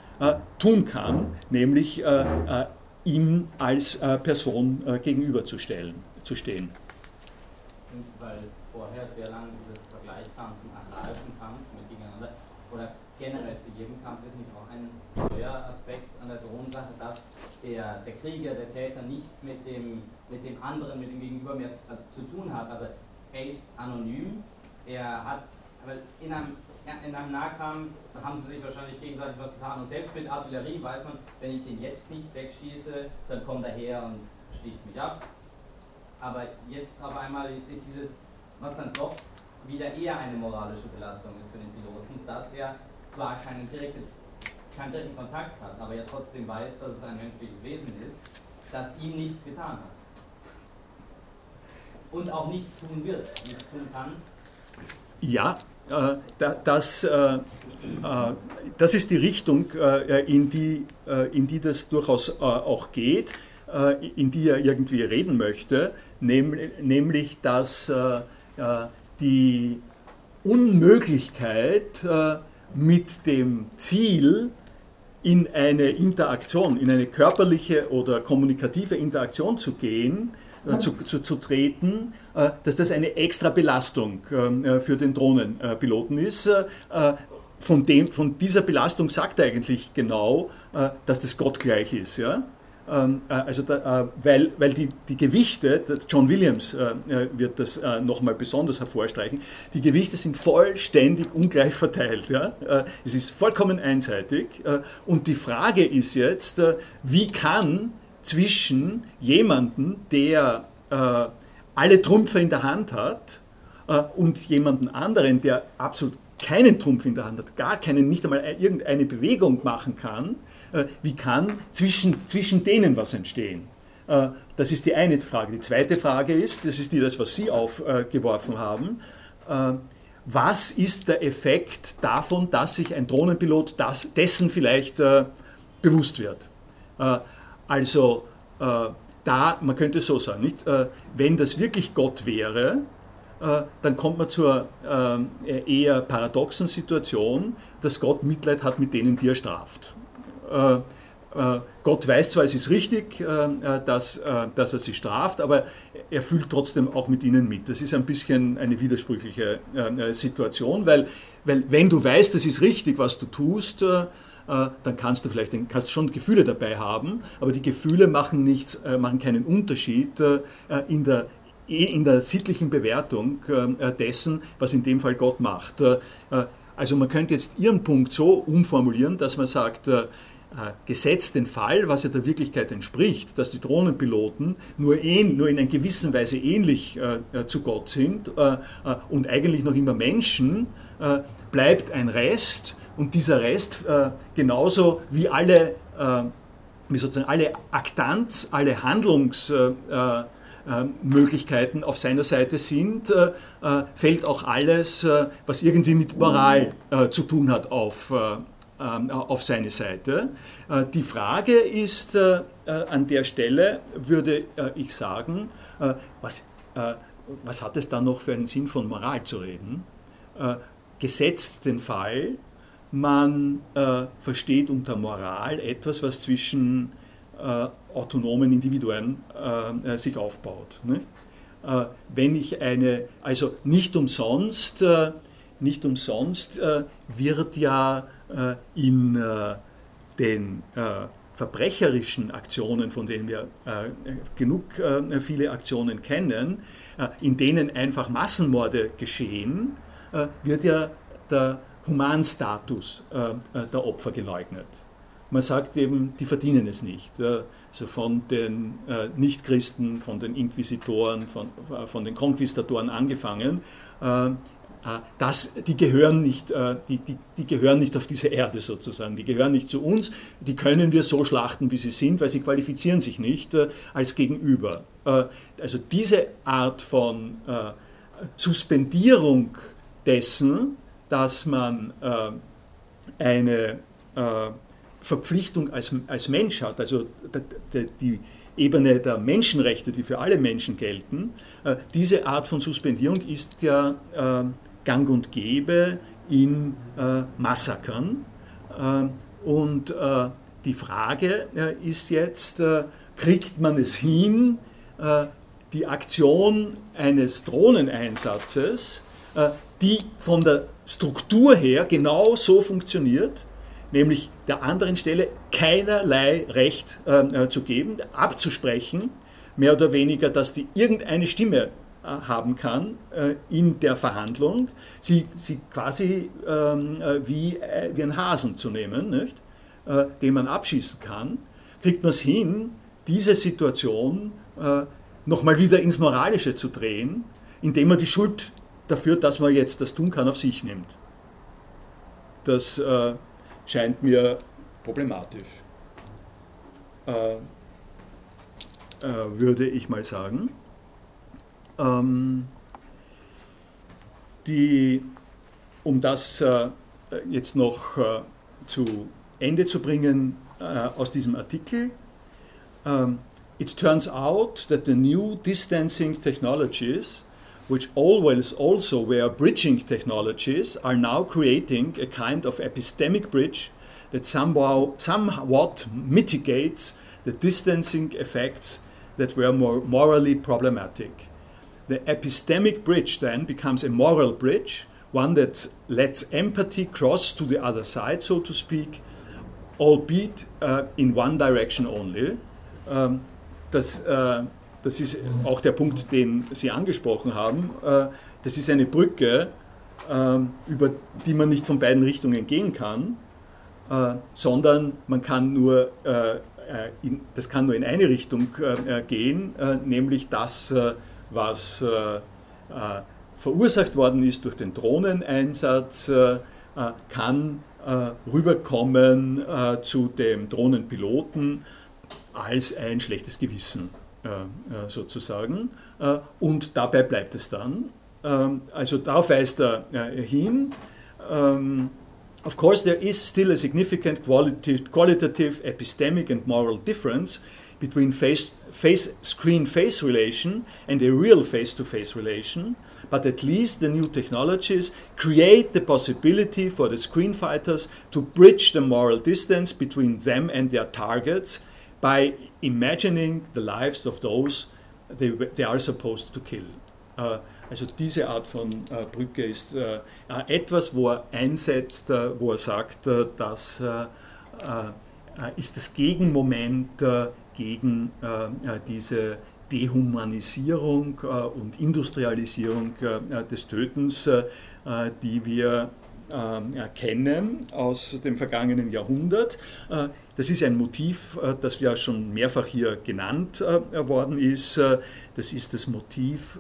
S1: tun kann, nämlich ihm als Person gegenüberzustellen, zu stehen.
S2: Weil vorher sehr lange dieser Vergleich kam zum agrarischen Kampf mit gegeneinander oder generell zu jedem Kampf ist nicht auch ein Steueraspekt an der Drohnensache, dass der, der Krieger, der Täter nichts mit dem, mit dem anderen, mit dem Gegenüber mehr zu, äh, zu tun hat. Also er ist anonym, er hat, weil in einem, in einem Nahkampf haben sie sich wahrscheinlich gegenseitig was getan und selbst mit Artillerie weiß man, wenn ich den jetzt nicht wegschieße, dann kommt er her und sticht mich ab. Aber jetzt auf einmal ist, ist dieses, was dann doch wieder eher eine moralische Belastung ist für den Piloten, dass er zwar keinen, direkte, keinen direkten Kontakt hat, aber ja trotzdem weiß, dass es ein menschliches Wesen ist, das ihm nichts getan hat. Und auch nichts tun wird, nichts tun kann.
S1: Ja, äh, das, äh, äh, das ist die Richtung, äh, in, die, äh, in die das durchaus äh, auch geht, in die er irgendwie reden möchte, nämlich dass die Unmöglichkeit mit dem Ziel, in eine Interaktion, in eine körperliche oder kommunikative Interaktion zu gehen, äh, zu, zu, zu, treten, äh, dass das eine extra Belastung äh, für den Drohnenpiloten ist. Von, dem, von dieser Belastung sagt er eigentlich genau, dass das gottgleich ist. Ja? Ähm, äh, also da, äh, weil, weil die, die Gewichte, John Williams äh, wird das nochmal besonders hervorstreichen, die Gewichte sind vollständig ungleich verteilt. Ja? Es ist vollkommen einseitig. Und die Frage ist jetzt, wie kann zwischen jemandem, der alle Trümpfe in der Hand hat, und jemanden anderen, der absolut keinen Trumpf in der Hand hat, gar keinen, nicht einmal irgendeine Bewegung machen kann, wie kann zwischen, zwischen denen was entstehen? Das ist die eine Frage. Die zweite Frage ist, das ist die, das, was Sie aufgeworfen haben, was ist der Effekt davon, dass sich ein Drohnenpilot das, dessen vielleicht äh, bewusst wird. Äh, also äh, da, man könnte so sagen, nicht? Äh, wenn das wirklich Gott wäre, äh, dann kommt man zur äh, eher paradoxen Situation, dass Gott Mitleid hat mit denen, die er straft. Äh, Gott weiß zwar, es ist richtig, äh, äh, dass, dass er sie straft, aber er fühlt trotzdem auch mit ihnen mit. Das ist ein bisschen eine widersprüchliche Situation, weil, weil wenn du weißt, es ist richtig, was du tust, dann kannst du vielleicht kannst schon Gefühle dabei haben, aber die Gefühle machen, nichts, machen keinen Unterschied in der, in der sittlichen Bewertung dessen, was in dem Fall Gott macht. Also man könnte jetzt Ihren Punkt so umformulieren, dass man sagt, äh, gesetzt den Fall, was ja der Wirklichkeit entspricht, dass die Drohnenpiloten nur, ähn, nur in einer gewissen Weise ähnlich äh, äh zu Gott sind äh, äh, und eigentlich noch immer Menschen, äh, bleibt ein Rest und dieser Rest genauso wie alle, wie sozusagen alle Aktanz, alle Handlungsmöglichkeiten auf seiner Seite sind, fällt auch alles, was irgendwie mit Moral zu tun hat, auf, auf seine Seite. Äh, die Frage ist äh, äh, an der Stelle, würde ich sagen, was, was hat es dann noch für einen Sinn von Moral zu reden? Gesetzt den Fall, man versteht unter Moral etwas, was zwischen autonomen Individuen sich aufbaut. wenn ich eine, also nicht umsonst, nicht umsonst wird ja in äh, den äh, verbrecherischen Aktionen, von denen wir genug viele Aktionen kennen, in denen einfach Massenmorde geschehen, wird ja der Humanstatus der Opfer geleugnet. Man sagt eben, die verdienen es nicht. Also von den Nichtchristen, von den Inquisitoren, von, von den Konquistadoren angefangen, äh, das, die, gehören nicht, äh, die, die, die, gehören nicht auf diese Erde sozusagen, die gehören nicht zu uns, die können wir so schlachten, wie sie sind, weil sie qualifizieren sich nicht äh, als Gegenüber. Also diese Art von Suspendierung dessen, dass man eine Verpflichtung als, als Mensch hat, also die Ebene der Menschenrechte, die für alle Menschen gelten, diese Art von Suspendierung ist ja gang und gäbe in äh, Massakern. Äh, und äh, die Frage äh, ist jetzt, äh, kriegt man es hin, äh, die Aktion eines Drohneneinsatzes, die von der Struktur her genau so funktioniert, nämlich der anderen Stelle keinerlei Recht zu geben, abzusprechen, mehr oder weniger, dass die irgendeine Stimme haben kann äh, in der Verhandlung, sie, sie quasi ähm, äh, wie, wie einen Hasen zu nehmen, nicht? den man abschießen kann, kriegt man es hin, diese Situation nochmal wieder ins Moralische zu drehen, indem man die Schuld dafür, dass man jetzt das tun kann, auf sich nimmt. Das äh, scheint mir problematisch, äh, äh, würde ich mal sagen. Ähm, die, um das äh, jetzt noch äh, zu Ende zu bringen äh, aus diesem Artikel, um, it turns out that the new distancing technologies, which always also were bridging technologies, are now creating a kind of epistemic bridge that somehow, somewhat mitigates the distancing effects that were more morally problematic. The epistemic bridge then becomes a moral bridge, one that lets empathy cross to the other side, so to speak, albeit uh, in one direction only. Um, das, uh, das ist auch der Punkt, den Sie angesprochen haben. Uh, das ist eine Brücke, über die man nicht von beiden Richtungen gehen kann, sondern man kann nur in, das kann nur in eine Richtung gehen, nämlich das was äh, äh, verursacht worden ist durch den Drohneneinsatz, kann rüberkommen zu dem Drohnenpiloten als ein schlechtes Gewissen sozusagen. Und dabei bleibt es dann. Ähm, also darauf weist er hin. Ähm, of course, there is still a significant qualitative, epistemic, and moral difference between face, face, screen face relation and a real face to face relation, but at least the new technologies create the possibility for the screen fighters to bridge the moral distance between them and their targets by imagining the lives of those they, they are supposed to kill. Uh, Also diese Art von äh, Brücke ist äh, etwas, wo er einsetzt, äh, wo er sagt, das ist das Gegenmoment gegen diese Dehumanisierung und Industrialisierung des Tötens, die wir kennen aus dem vergangenen Jahrhundert. Das ist ein Motiv, das ja schon mehrfach hier genannt worden ist. Das ist das Motiv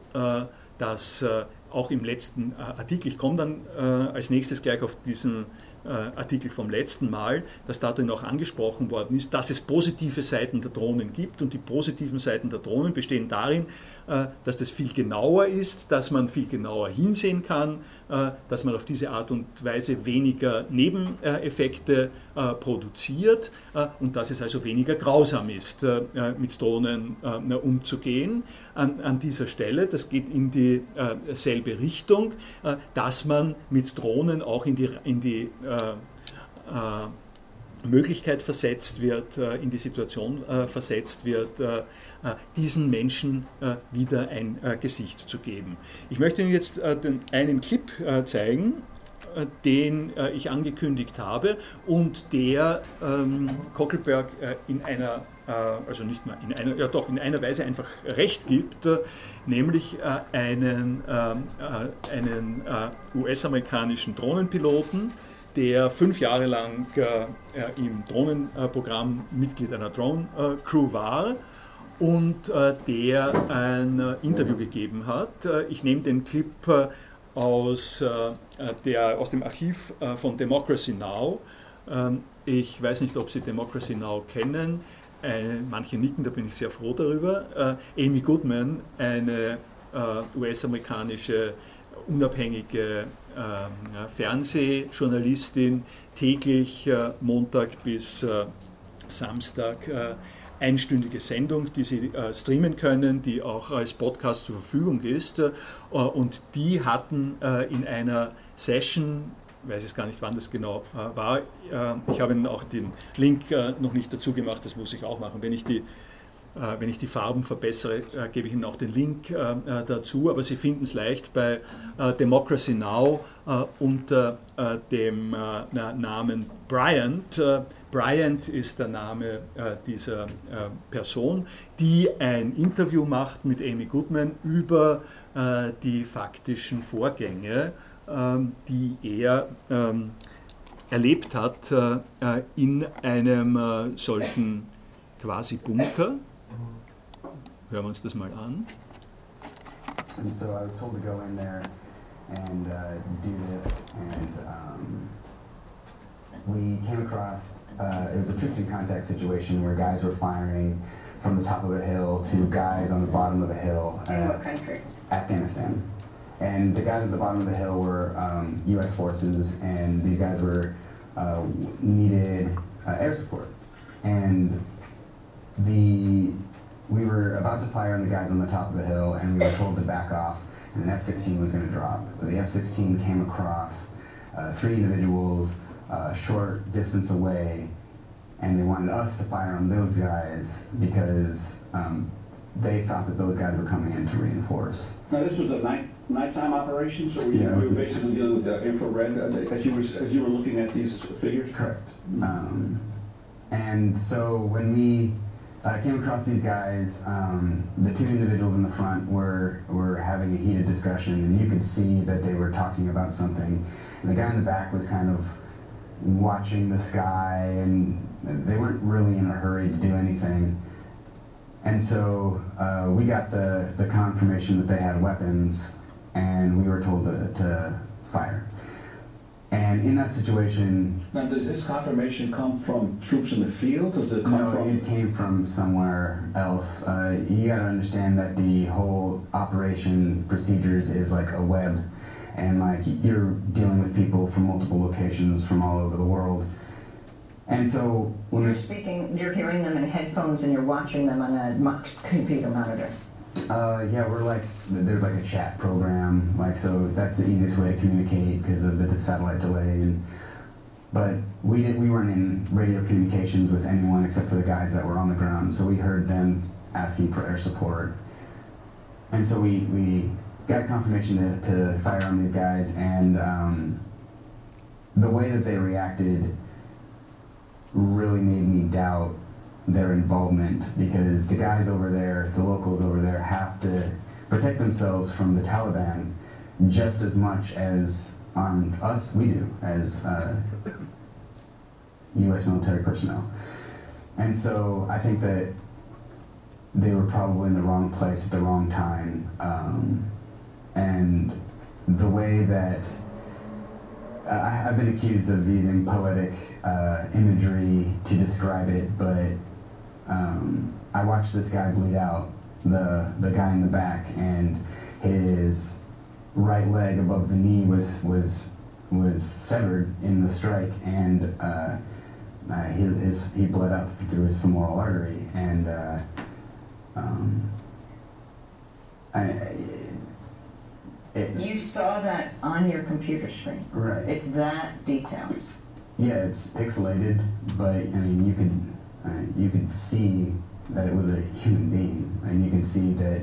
S1: dass äh, auch im letzten äh, Artikel, ich komme dann äh, als nächstes gleich auf diesen äh, Artikel vom letzten Mal, dass darin auch angesprochen worden ist, dass es positive Seiten der Drohnen gibt. Und die positiven Seiten der Drohnen bestehen darin, äh, dass das viel genauer ist, dass man viel genauer hinsehen kann, äh, dass man auf diese Art und Weise weniger Nebeneffekte produziert und dass es also weniger grausam ist, mit Drohnen umzugehen. An dieser Stelle, das geht in dieselbe Richtung, dass man mit Drohnen auch in die, in die äh, äh, Möglichkeit versetzt wird, äh, in die Situation versetzt wird, diesen Menschen wieder ein Gesicht zu geben. Ich möchte Ihnen jetzt einen Clip zeigen, den ich angekündigt habe und der ähm, Kockelberg in einer also nicht mal in einer, ja doch in einer Weise einfach recht gibt, nämlich einen, ähm, einen US-amerikanischen Drohnenpiloten, der fünf Jahre lang äh, im Drohnenprogramm Mitglied einer Drone-Crew war und äh, der ein äh, Interview gegeben hat. Äh, ich nehme den Clip äh, aus, äh, der, aus dem Archiv von Democracy Now! Ähm, ich weiß nicht, ob Sie Democracy Now! kennen. manche nicken, da bin ich sehr froh darüber. Amy Goodman, eine US-amerikanische unabhängige äh, Fernsehjournalistin, täglich äh, Montag bis äh, Samstag äh, einstündige Sendung, die Sie streamen können, die auch als Podcast zur Verfügung ist. Und die hatten in einer Session, weiß jetzt gar nicht, wann das genau war, ich habe Ihnen auch den Link noch nicht dazu gemacht, das muss ich auch machen, wenn ich die wenn ich die Farben verbessere, äh, gebe ich Ihnen auch den Link äh, dazu, aber Sie finden es leicht bei Democracy Now! unter dem Namen Bryant. Bryant ist der Name dieser Person, die ein Interview macht mit Amy Goodman über die faktischen Vorgänge, ähm, die er ähm, erlebt hat in einem solchen quasi Bunker Hören wir uns das mal an.
S3: And so I was told to go in there and uh, do this, and um, we came across uh, it was a troops in contact situation where guys were firing from the top of a hill to guys on the bottom of a hill.
S4: In what country?
S3: Afghanistan. And the guys at the bottom of the hill were um, U.S. forces, and these guys were uh, needed uh, air support. And the we were about to fire on the guys on the top of the hill, and we were told to back off, and an F-16 was going to drop. So the F-16 came across uh, three individuals a uh, short distance away, and they wanted us to fire on those guys because um, they thought that those guys were coming in to reinforce.
S5: Now, this was a night nighttime operation, so we, yeah, we were basically dealing with uh, infrared uh, as you were as you were looking at these figures.
S3: Correct. Um, and so when we I came across these guys. Um, the two individuals in the front were were having a heated discussion, and you could see that they were talking about something. And the guy in the back was kind of watching the sky, and they weren't really in a hurry to do anything. And so uh, we got the, the confirmation that they had weapons, and we were told to, to fire. And in that situation,
S5: Now, does this confirmation come from troops in the field, or does it come
S3: no,
S5: from?
S3: it came from somewhere else. Uh, you gotta understand that the whole operation procedures is like a web, and like you're dealing with people from multiple locations from all over the world. And so when
S4: You're speaking, you're hearing them in headphones and you're watching them on a mo- computer monitor.
S3: Uh, yeah, we're like there's like a chat program, like so that's the easiest way to communicate because of the satellite delay. And but we did we weren't in radio communications with anyone except for the guys that were on the ground, so we heard them asking for air support, and so we we got confirmation to, to fire on these guys, and um, the way that they reacted really made me doubt their involvement because the guys over there, the locals over there, have to protect themselves from the Taliban just as much as on us we do as uh, U.S. military personnel. And so I think that they were probably in the wrong place at the wrong time. Um, and the way that I- I've been accused of using poetic uh, imagery to describe it, but um, I watched this guy bleed out, the the guy in the back, and his right leg above the knee was was was severed in the strike, and uh, uh, his, his he bled out through his femoral artery, and uh, um, I, it,
S4: You saw that on your computer screen.
S3: right.
S4: It's that detailed.
S3: Yeah, it's pixelated, but I mean, you could uh, you could see that it was a human being, and you could see that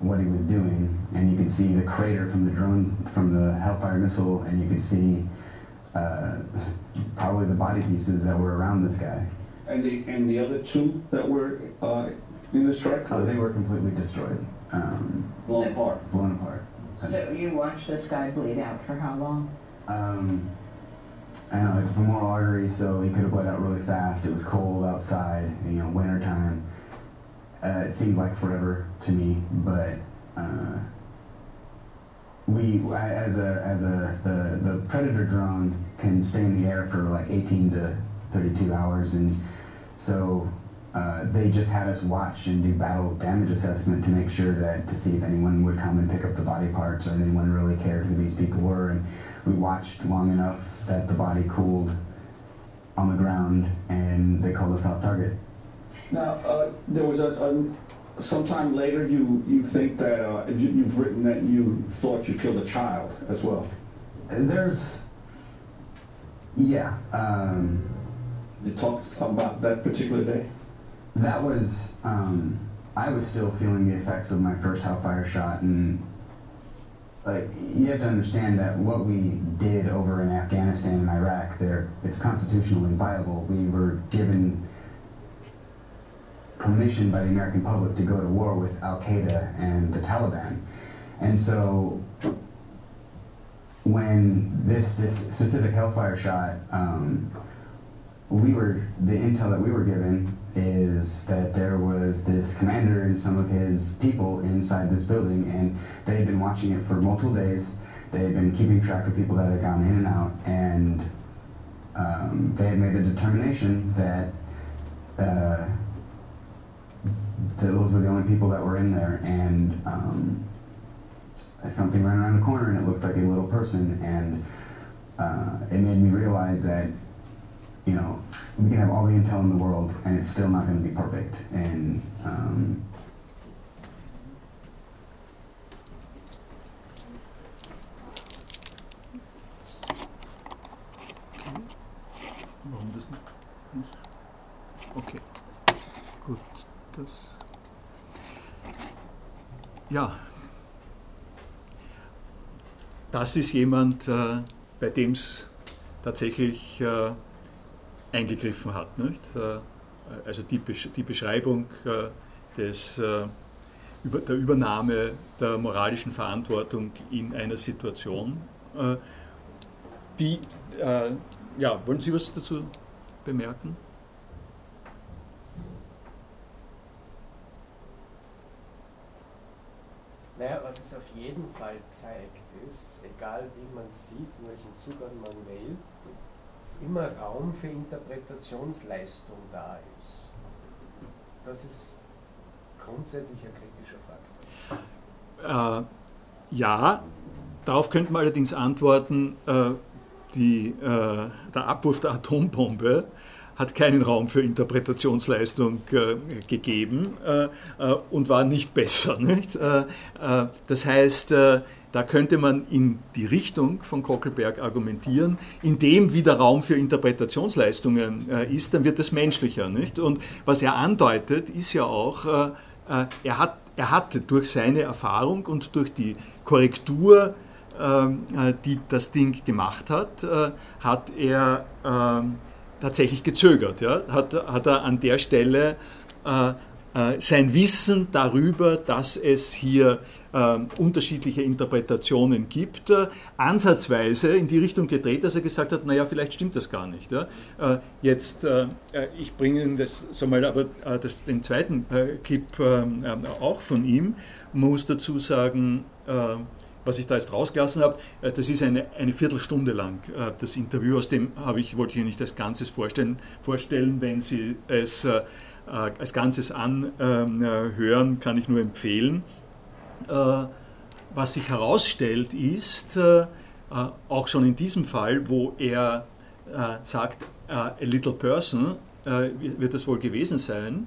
S3: what he was doing, and you could see the crater from the drone from the Hellfire missile, and you could see uh, probably the body pieces that were around this guy.
S5: And the, and the other two that were, uh, in the strike?
S3: Oh, they were completely destroyed, um,
S5: Blown apart.
S3: blown apart.
S4: So you watched this guy bleed out for how long?
S3: Um, I know it's femoral artery, so he could have bled out really fast. It was cold outside, you know, winter time. Uh, it seemed like forever to me, but uh, we, as a as a the the Predator drone can stay in the air for like 18 to 32 hours, and so uh, they just had us watch and do battle damage assessment to make sure that to see if anyone would come and pick up the body parts or anyone really cared who these people were, and we watched long enough that the body cooled on the ground, and they called us off target.
S5: Now, uh, there was a, a, sometime later, you, you think that, uh, you, you've written that you thought you killed a child as well.
S3: There's, yeah, um,
S5: You talked about that particular day?
S3: that was, um, I was still feeling the effects of my first Hellfire shot, and like you have to understand that what we did over in Afghanistan and Iraq, there it's constitutionally viable. We were given permission by the American public to go to war with Al Qaeda and the Taliban, and so when this this specific Hellfire shot, um, we were the intel that we were given is that there was this commander and some of his people inside this building, and they had been watching it for multiple days. They had been keeping track of people that had gone in and out, and um, they had made the determination that. Uh, those were the only people that were in there, and um, something ran around the corner, and it looked like a little person, and uh, it made me realize that you know, we can have all the intel in the world and it's still not going to be perfect. And um,
S1: Warum das nicht? Okay, gut. Ja, das ist jemand, äh, bei dem es tatsächlich äh, eingegriffen hat. Nicht? Äh, Also die, die Beschreibung äh, des, äh, der Übernahme der moralischen Verantwortung in einer Situation, die, ja, wollen Sie was dazu bemerken?
S6: Naja, was es auf jeden Fall zeigt, ist, egal wie man sieht, in welchem Zugang man wählt, dass immer Raum für Interpretationsleistung da ist. Das ist grundsätzlich ein kritischer
S1: Faktor. Äh, ja, darauf könnte man allerdings antworten, äh, die, äh, der Abwurf der Atombombe hat keinen Raum für Interpretationsleistung äh, gegeben äh, äh, und war nicht besser. Nicht? Äh, äh, das heißt, äh, da könnte man in die Richtung von Kockelberg argumentieren, indem wieder Raum für Interpretationsleistungen ist, dann wird es menschlicher. Nicht? Und was er andeutet, ist ja auch, er, hat, er hatte durch seine Erfahrung und durch die Korrektur, ähm, die das Ding gemacht hat, hat er ähm, tatsächlich gezögert. Ja? Hat, hat er an der Stelle äh, äh, sein Wissen darüber, dass es hier äh, unterschiedliche Interpretationen gibt, äh, ansatzweise in die Richtung gedreht, dass er gesagt hat, naja, vielleicht stimmt das gar nicht. Ja? Äh, jetzt, äh, ich bringe Ihnen das, so mal, aber das, den zweiten Clip ähm, auch von ihm, muss dazu sagen, was ich da jetzt rausgelassen habe, äh, das ist eine, eine Viertelstunde lang äh, das Interview, aus dem habe ich, wollte ich nicht das Ganzes vorstellen, vorstellen wenn Sie es äh, als Ganzes anhören, kann ich nur empfehlen. Was sich herausstellt, ist, auch schon in diesem Fall, wo er sagt, a little person, wird das wohl gewesen sein,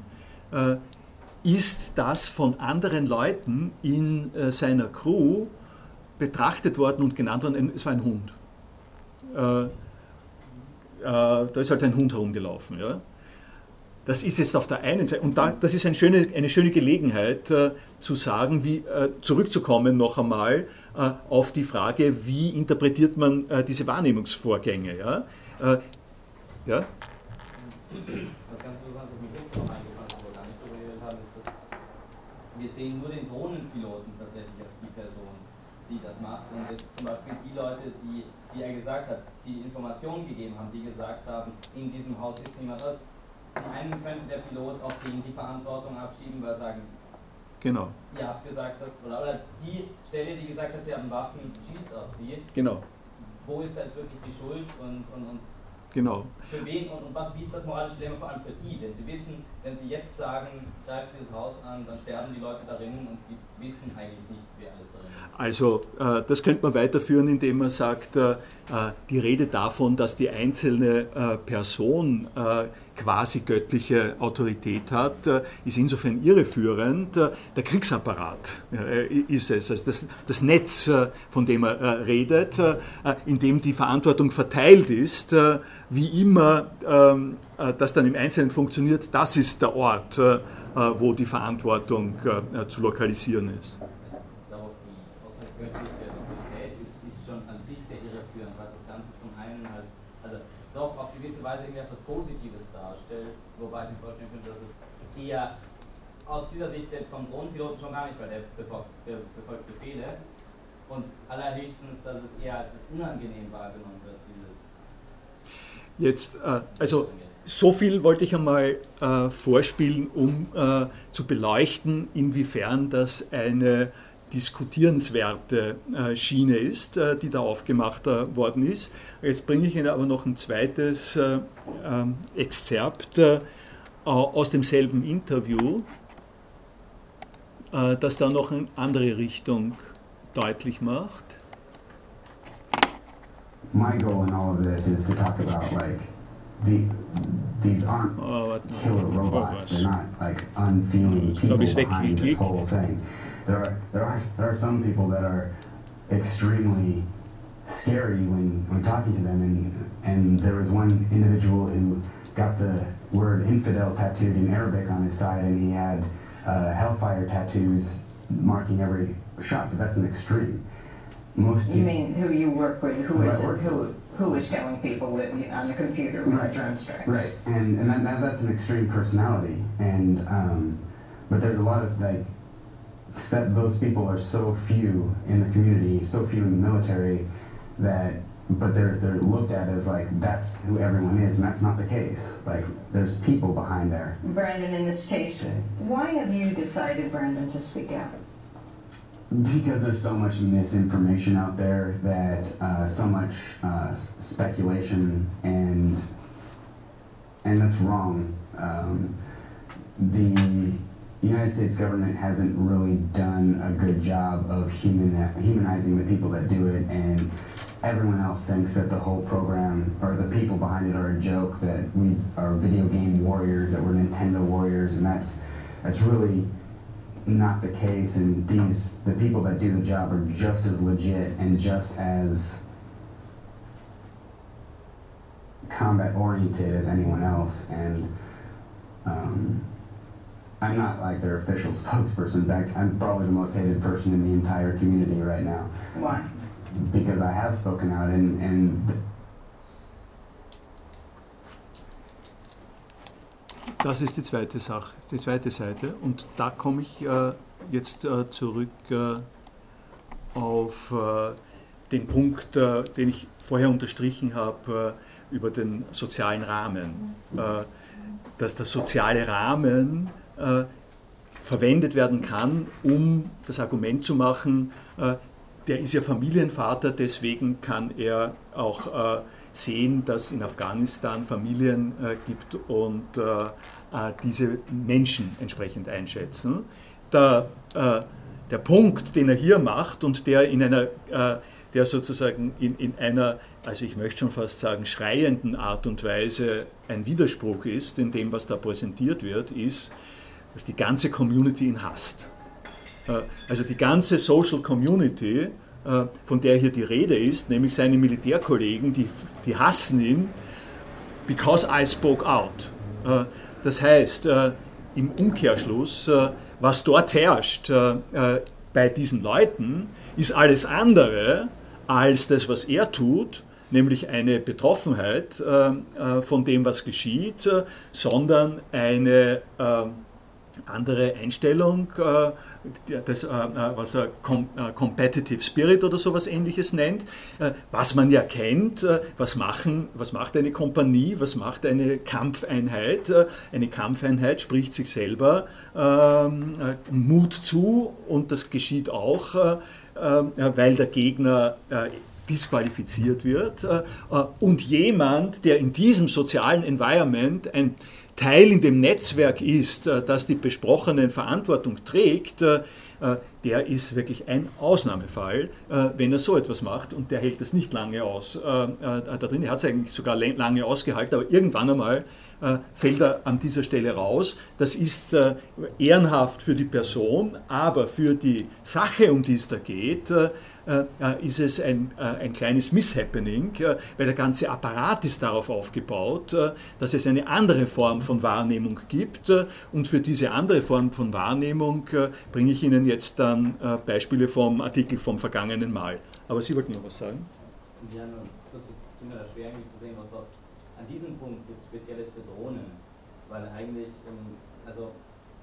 S1: ist das von anderen Leuten in seiner Crew betrachtet worden und genannt worden, es war ein Hund. Äh, äh, da ist halt ein Hund herumgelaufen. Ja? Das ist jetzt auf der einen Seite, und da, das ist eine schöne, eine schöne Gelegenheit äh, zu sagen, wie, äh, zurückzukommen noch einmal äh, auf die Frage, wie interpretiert man äh, diese Wahrnehmungsvorgänge. Ja? ja?
S2: wir sehen nur den Drohnenpiloten tatsächlich als die Person die das macht. Und jetzt zum Beispiel die Leute, die, wie er gesagt hat, die Informationen gegeben haben, die gesagt haben, in diesem Haus ist niemand anders. Zum einen könnte der Pilot auf den die Verantwortung abschieben, weil er sagen,
S1: genau.
S2: ihr habt gesagt, dass, oder, oder die Stelle, die gesagt hat, sie haben Waffen, schießt auf sie.
S1: Genau.
S2: Wo ist da jetzt wirklich die Schuld und, und, und
S1: Genau.
S2: Für wen und, und was, wie ist das moralische Dilemma vor allem für die? Denn sie wissen, wenn sie jetzt sagen, greift dieses Haus an, dann sterben die Leute darin und sie wissen eigentlich nicht, wer alles darin ist.
S1: Also äh, das könnte man weiterführen, indem man sagt, äh, äh die Rede davon, dass die einzelne äh, Person äh, quasi göttliche Autorität hat, äh, ist insofern irreführend. Äh, der Kriegsapparat äh, ist es, also das, das Netz, von dem er redet, in dem die Verantwortung verteilt ist, wie immer ähm, das dann im Einzelnen funktioniert, das ist der Ort, wo die Verantwortung zu lokalisieren ist.
S2: doch auf gewisse Weise irgendwie etwas Positives darstellt, wobei ich mir vorstellen könnte, dass eher aus dieser Sicht vom Drohnenpiloten schon gar nicht, weil der befolgt, befolgt Befehle und allerhöchstens, dass es eher als unangenehm wahrgenommen wird, dieses.
S1: Jetzt, äh, also so viel wollte ich einmal äh, vorspielen, um äh, zu beleuchten, inwiefern das eine diskutierenswerte äh, Schiene ist, äh, die da aufgemacht äh, worden ist. Jetzt bringe ich Ihnen aber noch ein zweites ähm, Exzerpt aus demselben Interview, das da noch eine andere Richtung deutlich macht.
S3: My goal in all of this is to talk about like the these aren't oh, killer robots. They're not like unfeeling people behind this whole thing. there are there are there are some people that are extremely scary when when talking to them, and and there was one individual who got the word infidel tattooed in Arabic on his side, and he had uh, hellfire tattoos marking every shot. But that's an extreme.
S4: Most you mean who you work with? Who is it? Who who is killing people with, on the computer with right. drone strikes?
S3: Right, and and that, that, that's an extreme personality, and um, but there's a lot of like that those people are so few in the community, so few in the military, that but they're they're looked at as like that's who everyone is, and that's not the case. Like there's people behind there.
S4: Brandon, in this case, why have you decided, Brandon, to speak out?
S3: because there's so much misinformation out there that uh, so much uh, speculation and and that's wrong. Um, the United States government hasn't really done a good job of human, humanizing the people that do it, and everyone else thinks that the whole program or the people behind it are a joke. That we are video game warriors, that we're Nintendo warriors, and that's that's really not the case. And these the people that do the job are just as legit and just as combat oriented as anyone else, and. Um, I'm not like their official spokesperson. I'm probably the most hated person in the entire community right now.
S4: Why?
S3: Because I have spoken out and, and
S1: Das ist die zweite Sache, die zweite Seite. Und da komme ich äh, jetzt äh, zurück äh, auf äh, den Punkt, äh, den ich vorher unterstrichen habe äh, über den sozialen Rahmen. dass der soziale Rahmen verwendet werden kann, um das Argument zu machen, der ist ja Familienvater, deswegen kann er auch äh, sehen, dass in Afghanistan Familien äh, gibt und äh, diese Menschen entsprechend einschätzen. Der, der Punkt, den er hier macht und der in einer der sozusagen in, in einer, also ich möchte schon fast sagen, schreienden Art und Weise ein Widerspruch ist in dem, was da präsentiert wird, ist, dass die ganze Community ihn hasst. Äh, also die ganze Social Community, äh, von der hier die Rede ist, nämlich seine Militärkollegen, die, die hassen ihn, because I spoke out. Äh, das heißt, im Umkehrschluss, was dort herrscht bei diesen Leuten, ist alles andere als das, was er tut, nämlich eine Betroffenheit von dem, was geschieht, sondern eine andere Einstellung, das, äh, äh, was er Competitive Spirit oder sowas ähnliches nennt, was man ja kennt, was, machen, was macht eine Kompanie, was macht eine Kampfeinheit. Eine Kampfeinheit spricht sich selber ähm, Mut zu und das geschieht auch, weil der Gegner disqualifiziert wird und jemand, der in diesem sozialen Environment ein Teil in dem Netzwerk ist, äh, das die besprochenen Verantwortung trägt, äh, äh, der ist wirklich ein Ausnahmefall, wenn er so etwas macht und der hält es nicht lange aus. Da drin, hat es eigentlich sogar lange ausgehalten, aber irgendwann einmal fällt er an dieser Stelle raus. Das ist ehrenhaft für die Person, aber für die Sache, um die es da geht, ist es ein, äh, ein kleines Misshappening, weil der ganze Apparat ist darauf aufgebaut, dass es eine andere Form von Wahrnehmung gibt. Und für diese andere Form von Wahrnehmung bringe ich Ihnen jetzt dann Beispiele vom Artikel vom vergangenen Mal. Aber Sie wollten noch was sagen?
S2: Ja, nur kurz zu mir schwer zu sehen, was dort an diesem Punkt jetzt speziell ist für Drohnen, weil eigentlich, ähm, also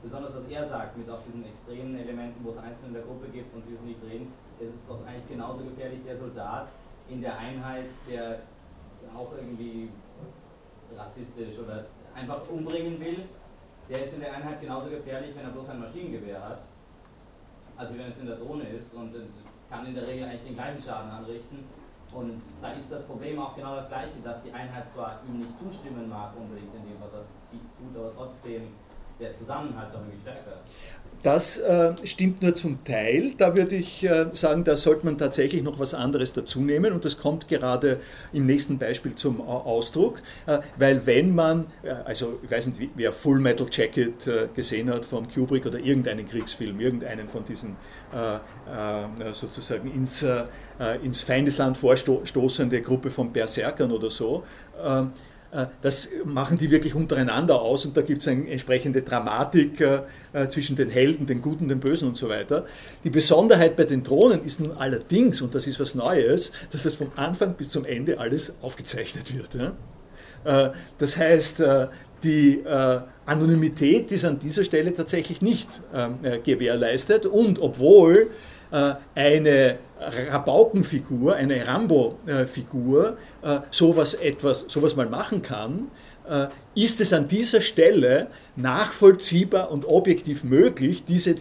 S2: besonders was er sagt, mit auch diesen extremen Elementen, wo es Einzelne in der Gruppe gibt und sie es nicht es ist doch eigentlich genauso gefährlich der Soldat in der Einheit, der auch irgendwie rassistisch oder einfach umbringen will. Der ist in der Einheit genauso gefährlich, wenn er bloß ein Maschinengewehr hat, als wenn es in der Drohne ist und kann in der Regel eigentlich den gleichen Schaden anrichten. Und da ist das Problem auch genau das gleiche, dass die Einheit zwar ihm nicht zustimmen mag unbedingt in dem, was er tut, aber trotzdem der Zusammenhalt doch irgendwie stärker.
S1: Das äh, stimmt nur zum Teil. Da würde ich äh, sagen, da sollte man tatsächlich noch was anderes dazu nehmen und das kommt gerade im nächsten Beispiel zum Ausdruck, äh, weil wenn man, äh, also ich weiß nicht, wer Full Metal Jacket äh, gesehen hat von Kubrick oder irgendeinen Kriegsfilm, irgendeinen von diesen äh, sozusagen ins, ins Feindesland vorstoßende Gruppe von Berserkern oder so, äh, das machen die wirklich untereinander aus und da gibt es eine entsprechende Dramatik äh, äh, zwischen den Helden, den Guten, den Bösen und so weiter. Die Besonderheit bei den Drohnen ist nun allerdings, und das ist was Neues, dass das vom Anfang bis zum Ende alles aufgezeichnet wird. Das heißt, die Anonymität ist an dieser Stelle tatsächlich nicht ähm, gewährleistet und obwohl eine Rabaukenfigur, eine Rambo-Figur äh, sowas, etwas, sowas mal machen kann, äh, ist es an dieser Stelle nachvollziehbar und objektiv möglich, diese,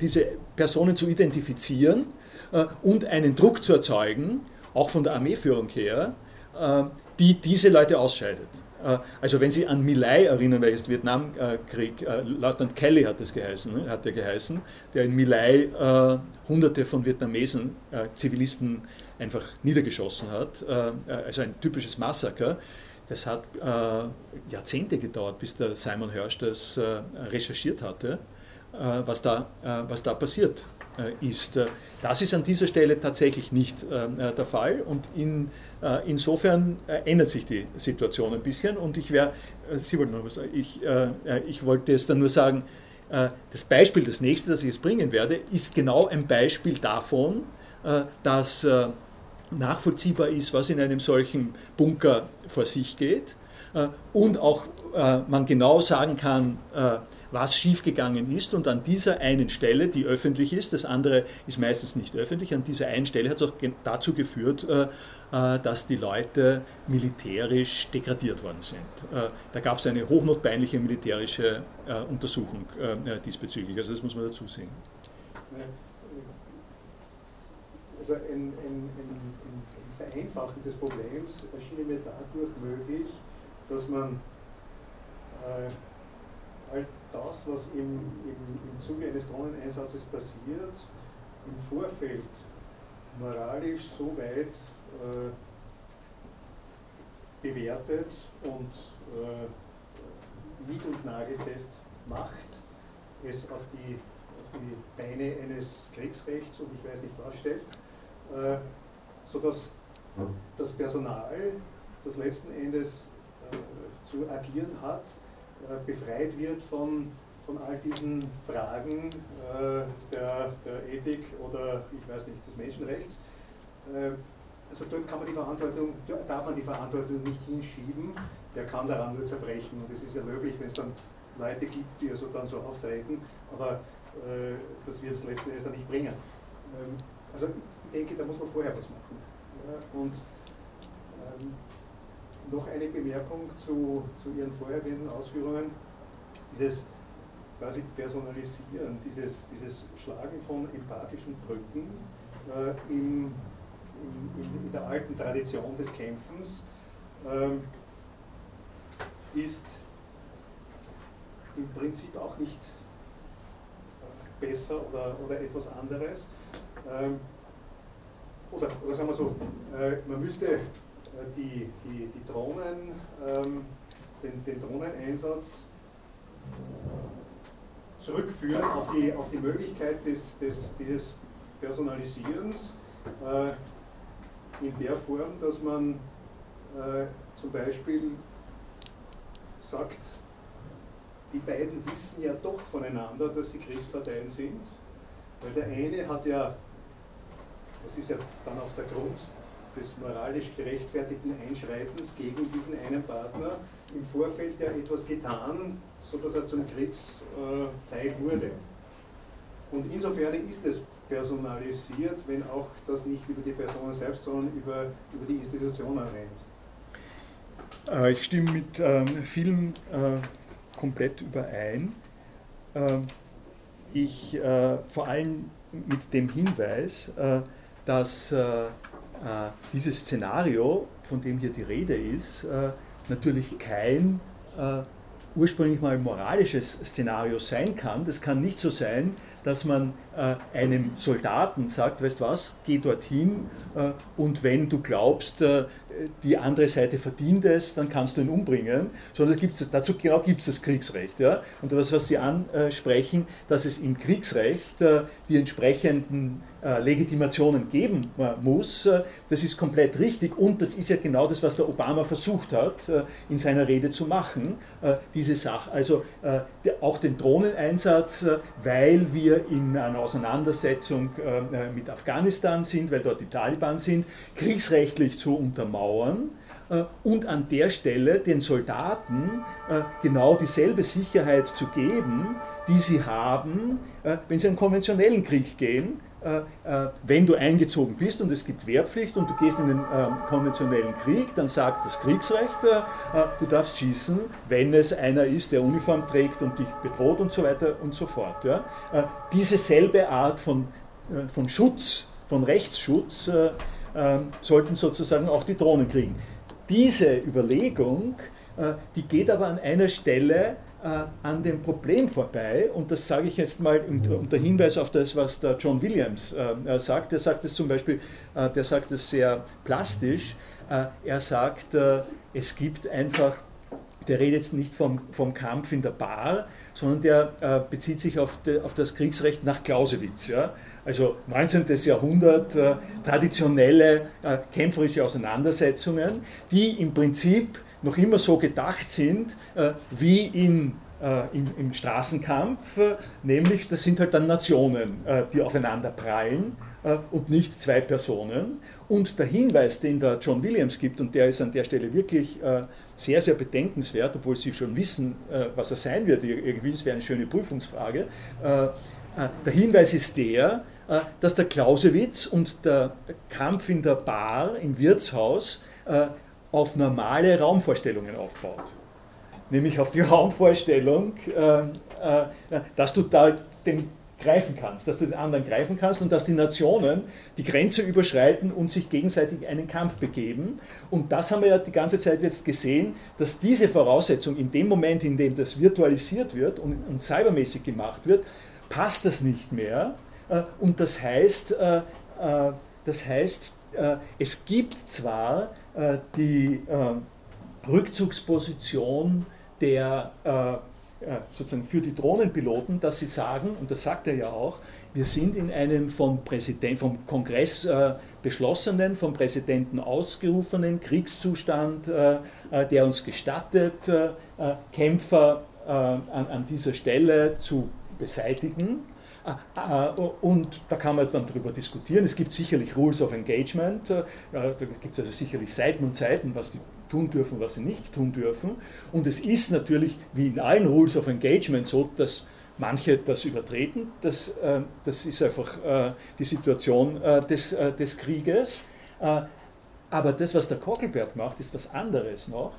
S1: diese Personen zu identifizieren äh, und einen Druck zu erzeugen, auch von der Armeeführung her, äh, die diese Leute ausscheidet. Äh, also wenn Sie an Milai erinnern, welches Vietnamkrieg, äh, Leutnant Kelly hat das geheißen, ne, hat der geheißen, der in Milai äh, hunderte von Vietnamesen, äh, Zivilisten einfach niedergeschossen hat, also ein typisches Massaker. Das hat Jahrzehnte gedauert, bis der Simon Hirsch das recherchiert hatte, was, da, was da passiert ist. Das ist an dieser Stelle tatsächlich nicht der Fall. Und in äh, insofern äh, ändert sich die Situation ein bisschen. Und ich wäre, äh, Sie wollten noch was sagen, ich, ich wollte jetzt dann nur sagen, das Beispiel, das nächste, das ich jetzt bringen werde, ist genau ein Beispiel davon, dass nachvollziehbar ist, was in einem solchen Bunker vor sich geht und auch man genau sagen kann, was schiefgegangen ist. Und an dieser einen Stelle, die öffentlich ist, das andere ist meistens nicht öffentlich, an dieser einen Stelle hat es auch dazu geführt, äh, dass die Leute militärisch degradiert worden sind. Äh, da gab es eine hochnotpeinliche militärische äh, Untersuchung diesbezüglich. Also das muss man dazu sehen.
S7: Also ein, ein, ein, ein Vereinfachen des Problems erschien mir dadurch möglich, dass man äh, das, was im, im, im Zuge eines Drohneneinsatzes passiert, im Vorfeld moralisch so weit äh, bewertet und äh, nied- und nagelfest macht, es auf die, auf die Beine eines Kriegsrechts und ich weiß nicht was stellt, äh, sodass das Personal, das letzten Endes äh, zu agieren hat, befreit wird von, von all diesen Fragen äh, der, der Ethik oder ich weiß nicht, des Menschenrechts. Äh, also dort kann man die Verantwortung, darf man die Verantwortung nicht hinschieben, der kann daran nur zerbrechen. Und es ist ja löblich, wenn es dann Leute gibt, die also dann so auftreten, aber äh, das wird es letzten Endes dann nicht bringen. Ähm, also ich denke, da muss man vorher was machen. Ja, und ähm, noch eine Bemerkung zu, zu Ihren vorhergehenden Ausführungen. Dieses quasi Personalisieren, dieses, dieses Schlagen von empathischen Brücken äh, im in, in, der alten Tradition des Kämpfens ähm, ist im Prinzip auch nicht besser oder, oder etwas anderes. Ähm, oder, oder sagen wir so, äh, man müsste äh, die, die, die Drohnen, ähm, den, den Drohneneinsatz zurückführen auf die, auf die Möglichkeit des, des, dieses Personalisierens. Äh, in der Form, dass man äh, zum Beispiel sagt, die beiden wissen ja doch voneinander, dass sie Kriegsparteien sind, weil der eine hat ja, das ist ja dann auch der Grund des moralisch gerechtfertigten Einschreitens gegen diesen einen Partner, im Vorfeld ja etwas getan, sodass er zum Kriegsteil wurde. Und insofern ist es personalisiert, wenn auch das nicht über die Personen selbst, sondern über, über die Institutionen rennt.
S1: Äh, ich stimme mit ähm, vielem äh, komplett überein. Ähm, ich äh, vor allem mit dem Hinweis, äh, dass dieses Szenario, von dem hier die Rede ist, natürlich kein ursprünglich mal moralisches Szenario sein kann. Das kann nicht so sein, dass man äh, einem Soldaten sagt, weißt was, geh dorthin äh, und wenn du glaubst, äh, die andere Seite verdient es, dann kannst du ihn umbringen, sondern gibt's, dazu genau gibt es das Kriegsrecht. Ja? Und das, was Sie ansprechen, dass es im Kriegsrecht äh, die entsprechenden äh, Legitimationen geben äh, muss, das ist komplett richtig und das ist ja genau das, was der Obama versucht hat, in seiner Rede zu machen, diese Sache. Also auch den Drohneneinsatz, weil wir in einer Auseinandersetzung mit Afghanistan sind, weil dort die Taliban sind, kriegsrechtlich zu untermauern äh, und an der Stelle den Soldaten äh, genau dieselbe Sicherheit zu geben, die sie haben, äh, wenn sie einen konventionellen Krieg gehen, äh, äh, wenn du eingezogen bist und es gibt Wehrpflicht und du gehst in den äh, konventionellen Krieg, dann sagt das Kriegsrecht, du darfst schießen, wenn es einer ist, der Uniform trägt und dich bedroht und so weiter und so fort. Diese selbe Art von, von Schutz, von Rechtsschutz sollten sozusagen auch die Drohnen kriegen. Diese Überlegung, die geht aber an einer Stelle äh, an dem Problem vorbei. Und das sage ich jetzt mal unter Hinweis auf das, was der John Williams äh, sagt. Der sagt es zum Beispiel, äh, der sagt es sehr plastisch. Äh, er sagt, äh, es gibt einfach, der redet jetzt nicht vom, vom Kampf in der Bar, sondern der äh, bezieht sich auf, de, auf, das Kriegsrecht nach Clausewitz. Ja? Also 19. Jahrhundert, traditionelle kämpferische Auseinandersetzungen, die im Prinzip noch immer so gedacht sind äh, wie in, äh, im, im, Straßenkampf, nämlich das sind halt dann Nationen, äh, die aufeinander prallen und nicht zwei Personen. Und der Hinweis, den der John Williams gibt, und der ist an der Stelle wirklich sehr, sehr bedenkenswert, obwohl Sie schon wissen, was er sein wird, irgendwie, das wäre eine schöne Prüfungsfrage. der Hinweis ist der, dass der Clausewitz und der Kampf in der Bar, im Wirtshaus, auf normale Raumvorstellungen aufbaut. Nämlich auf die Raumvorstellung, äh, äh, dass du da den greifen kannst, dass du den anderen greifen kannst und dass die Nationen die Grenze überschreiten und sich gegenseitig einen Kampf begeben. Und das haben wir ja die ganze Zeit jetzt gesehen, dass diese Voraussetzung in dem Moment, in dem das virtualisiert wird und, und cybermäßig gemacht wird, passt das nicht mehr. Äh, und das heißt, das heißt es gibt zwar die äh, Rückzugsposition der äh, sozusagen für die Drohnenpiloten, dass sie sagen, und das sagt er ja auch, wir sind in einem vom, Präsident, vom Kongress äh, beschlossenen, vom Präsidenten ausgerufenen Kriegszustand, äh, der uns gestattet, äh, Kämpfer an, dieser Stelle zu beseitigen. Und da kann man dann darüber diskutieren. Es gibt sicherlich Rules of Engagement, da gibt es also sicherlich Seiten und Seiten, was die tun dürfen, was sie nicht tun dürfen. Und es ist natürlich, wie in allen Rules of Engagement, so, dass manche das übertreten. Das, äh, das ist einfach äh, die Situation äh, des, des Krieges. Aber das, was der Kockelberg macht, ist was anderes noch.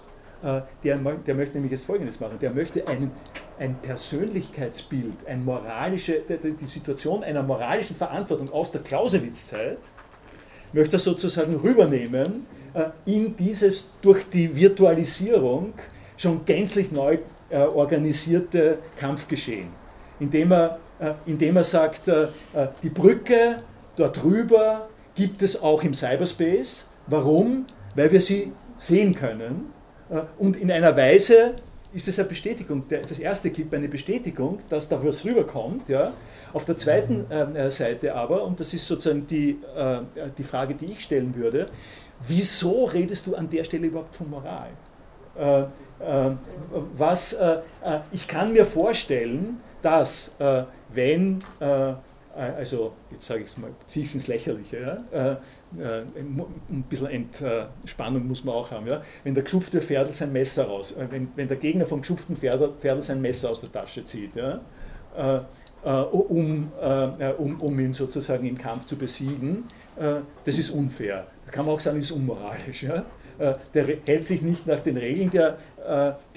S1: Der, der möchte nämlich jetzt Folgendes machen. Der möchte einen ein Persönlichkeitsbild, ein moralische, die Situation einer moralischen Verantwortung aus der Clausewitz-Zeit, möchte er sozusagen rübernehmen äh, in dieses durch die Virtualisierung schon gänzlich neu äh, organisierte Kampfgeschehen, indem er, äh, indem er sagt, die Brücke dort drüber gibt es auch im Cyberspace. Warum? Weil wir sie sehen können und in einer Weise, ist es eine Bestätigung. Das erste gibt eine Bestätigung, dass da was rüberkommt. Ja. Auf der zweiten äh, Seite aber, und das ist sozusagen die, äh, die Frage, die ich stellen würde, wieso redest du an der Stelle überhaupt von Moral? Äh, äh was, äh, äh, ich kann mir vorstellen, dass wenn also jetzt sage ich es mal, ziehe ich es ins Lächerliche, ja? Äh, ein bisschen Entspannung muss man auch haben. Ja? Wenn der geschupfte Pferdl sein Messer raus, äh, wenn, wenn der Gegner vom geschupften Pferdl, Pferdl sein Messer aus der Tasche zieht, ja? Äh, um, um, um ihn sozusagen im Kampf zu besiegen, das ist unfair. Das kann man auch sagen, ist unmoralisch. Ja? Der hält sich nicht nach den Regeln, der,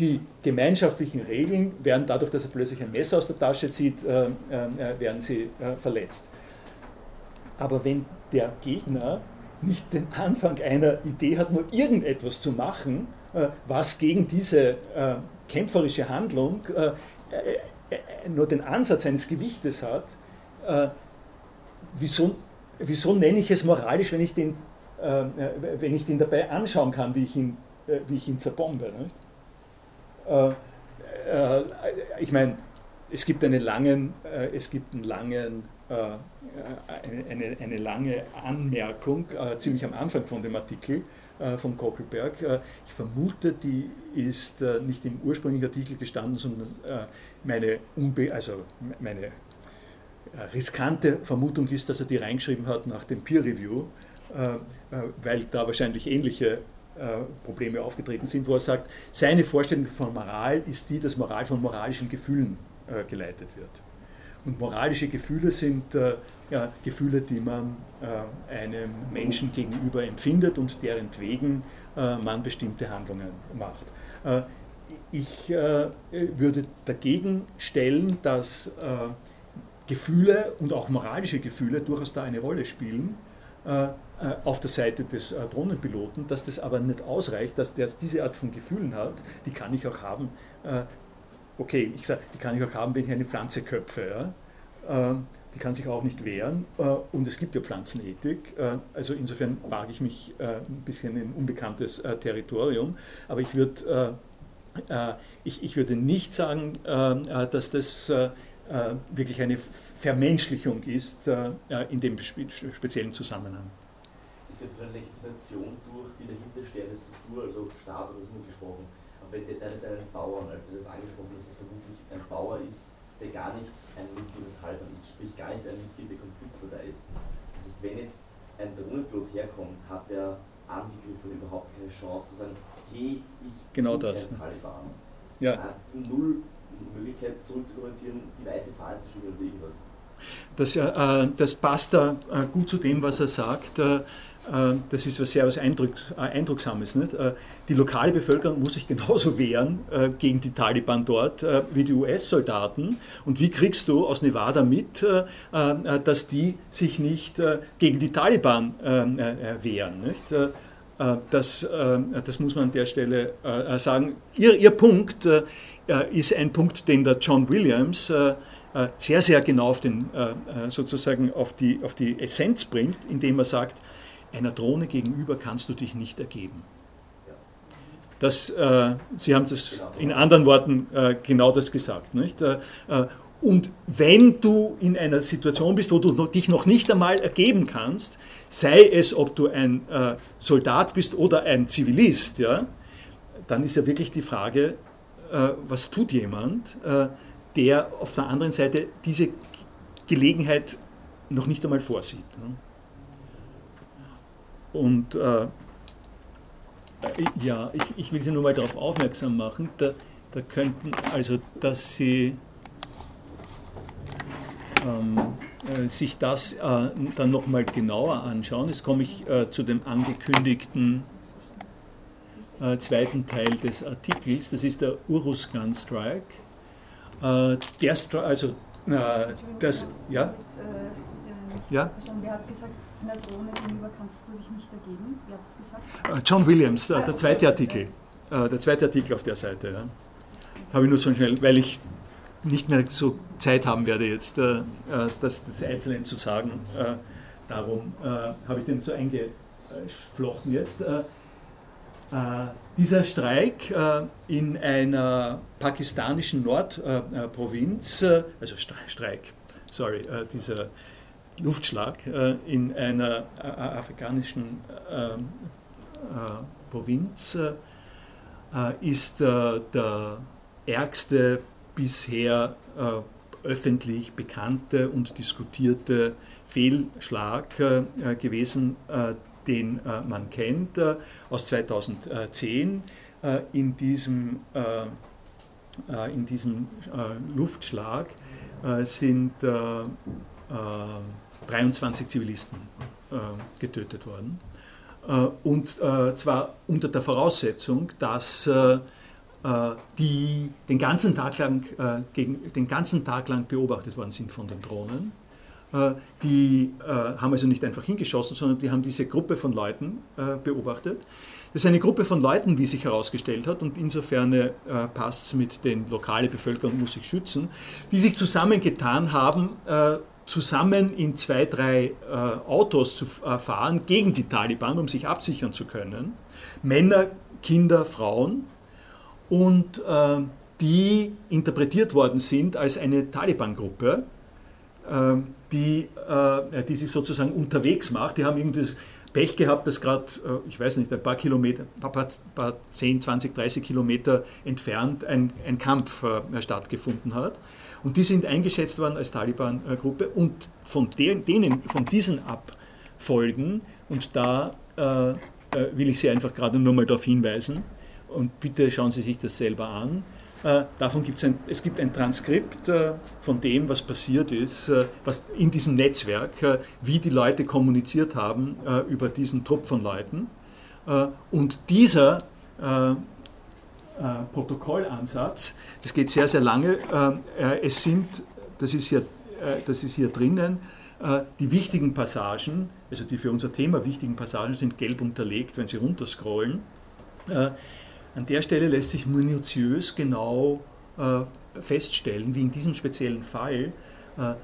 S1: die gemeinschaftlichen Regeln werden dadurch, dass er plötzlich ein Messer aus der Tasche zieht, werden sie verletzt. Aber wenn der Gegner nicht den Anfang einer Idee hat, nur irgendetwas zu machen, äh, was gegen diese äh, kämpferische Handlung äh, nur den Ansatz eines Gewichtes hat, wieso, wieso nenne ich es moralisch, wenn ich den, wenn ich den dabei anschauen kann, wie ich ihn, wie ich ihn zerbombe? ich meine, es gibt einen langen, es gibt einen langen eine, eine, lange Anmerkung, äh, ziemlich am Anfang von dem Artikel äh, von Kockelberg. ich vermute, die ist nicht im ursprünglichen Artikel gestanden, sondern meine, Unbe also meine riskante Vermutung ist, dass er die reingeschrieben hat nach dem Peer Review, weil da wahrscheinlich ähnliche Probleme aufgetreten sind, wo er sagt, seine Vorstellung von Moral ist die, dass Moral von moralischen Gefühlen geleitet wird. Und moralische Gefühle sind äh, ja, Gefühle, die man äh, einem Menschen gegenüber empfindet und deren wegen äh, man bestimmte Handlungen macht. Äh, ich äh, würde dagegen stellen, dass äh, Gefühle und auch moralische Gefühle durchaus da eine Rolle spielen auf der Seite des Drohnenpiloten, dass das aber nicht ausreicht, dass der diese Art von Gefühlen hat, die kann ich auch haben, okay, ich sage, die kann ich auch haben, wenn ich eine Pflanze köpfe. Ja? Die kann sich auch nicht wehren äh, und es gibt ja Pflanzenethik. Äh, also insofern wage ich mich äh, ein bisschen in unbekanntes Territorium, aber ich, würd, ich, ich würde nicht sagen, dass das wirklich eine Vermenschlichung ist in dem speziellen Zusammenhang.
S8: Ist ja eine Legitimation durch die dahinterstehende Struktur, also Staat oder so gesprochen. Aber wenn der ist einen Bauern, als du das angesprochen dass es vermutlich ein Bauer ist, der gar nicht ein Mitglied der Taliban ist, sprich gar nicht ein Mitglied der Konfliktpartei ist. Das heißt, wenn jetzt ein Drohnenpilot herkommt, hat der angegriffen überhaupt keine Chance zu sagen, hey, ich
S1: genau
S8: bin
S1: das.
S8: kein Taliban.
S1: Ja.
S8: Er hat null Möglichkeit zurückzukommunizieren, die weiße Fahne zu spielen oder irgendwas.
S1: Das, äh, das passt da äh, gut zu dem, was er sagt. Äh, äh, das ist was sehr was Eindrucks, äh, Eindrucksames. Nicht? Äh, die lokale Bevölkerung muss sich genauso wehren gegen die Taliban dort wie die US-Soldaten. Und wie kriegst du aus Nevada mit, dass die sich nicht gegen die Taliban wehren? Nicht? Das, das muss man an der Stelle sagen. Ihr, ihr Punkt ist ein Punkt, den der John Williams sehr, sehr genau auf, den, sozusagen auf, die, auf die Essenz bringt, indem er sagt, einer Drohne gegenüber kannst du dich nicht ergeben. Das, äh, Sie haben das in anderen Worten äh, genau das gesagt. Nicht? Äh, äh und wenn du in einer Situation bist, wo du dich noch nicht einmal ergeben kannst, sei es, ob du ein äh, Soldat bist oder ein Zivilist, ja, dann ist ja wirklich die Frage, äh, was tut jemand, der auf der anderen Seite diese Gelegenheit noch nicht einmal vorsieht. Ne? Und äh, ja, ich, ich, will Sie nur mal darauf aufmerksam machen, da, da könnten, also dass Sie ähm, äh, sich das äh, dann nochmal genauer anschauen. Jetzt komme ich äh, zu dem angekündigten äh, zweiten Teil des Artikels, das ist der Urusgan Strike. Äh, der Stri also äh, das, ja?
S9: Ja? Wer hat gesagt, einer Drohne gegenüber kannst du dich nicht ergeben. Wer hat es gesagt?
S1: Äh, John Williams, der, der zweite Artikel. Äh, der zweite Artikel auf der Seite. Ja. Habe ich nur so schnell, weil ich nicht mehr so Zeit haben werde jetzt, äh, das, das Einzelne zu sagen. Darum habe ich den so eingeflochten jetzt. dieser Streik in einer pakistanischen Nordprovinz, also Streik, sorry, dieser Luftschlag äh, in einer äh, afrikanischen ähm, äh, Provinz ist der ärgste bisher öffentlich bekannte und diskutierte Fehlschlag gewesen, den man kennt aus 2010. in diesem, in diesem Luftschlag sind 23 Zivilisten äh, getötet worden. Äh, und äh, zwar unter der Voraussetzung, dass die den ganzen, Tag lang, gegen, den ganzen Tag lang beobachtet worden sind von den Drohnen. Die haben also nicht einfach hingeschossen, sondern die haben diese Gruppe von Leuten beobachtet. Das ist eine Gruppe von Leuten, wie sich herausgestellt hat, und insofern äh, passt es mit den lokalen Bevölkerung muss sich schützen, die sich zusammengetan haben, äh, zusammen in zwei, drei äh, Autos zu äh, fahren gegen die Taliban, um sich absichern zu können. Männer, Kinder, Frauen und äh, die interpretiert worden sind als eine Taliban-Gruppe, äh, die, äh, die sich sozusagen unterwegs macht. Die haben irgendwie das Pech gehabt, dass gerade, äh, ich weiß nicht, ein paar Kilometer, ein paar, paar 10, 20, 30 Kilometer entfernt ein, ein Kampf stattgefunden hat. Und die sind eingeschätzt worden als Taliban-Gruppe und von denen, von diesen Abfolgen, und da äh, äh, will ich Sie einfach gerade nur mal darauf hinweisen, und bitte schauen Sie sich das selber an, Äh, davon gibt's ein, es gibt ein Transkript äh, von dem, was passiert ist, äh, was in diesem Netzwerk, äh, wie die Leute kommuniziert haben äh, über diesen Trupp von Leuten. Und dieser Protokollansatz, das geht sehr, sehr lange. es sind, das ist hier, das ist hier drinnen, die wichtigen Passagen, also die für unser Thema wichtigen Passagen sind gelb unterlegt, wenn Sie runterscrollen. An der Stelle lässt sich minutiös genau äh, feststellen, wie in diesem speziellen Fall äh,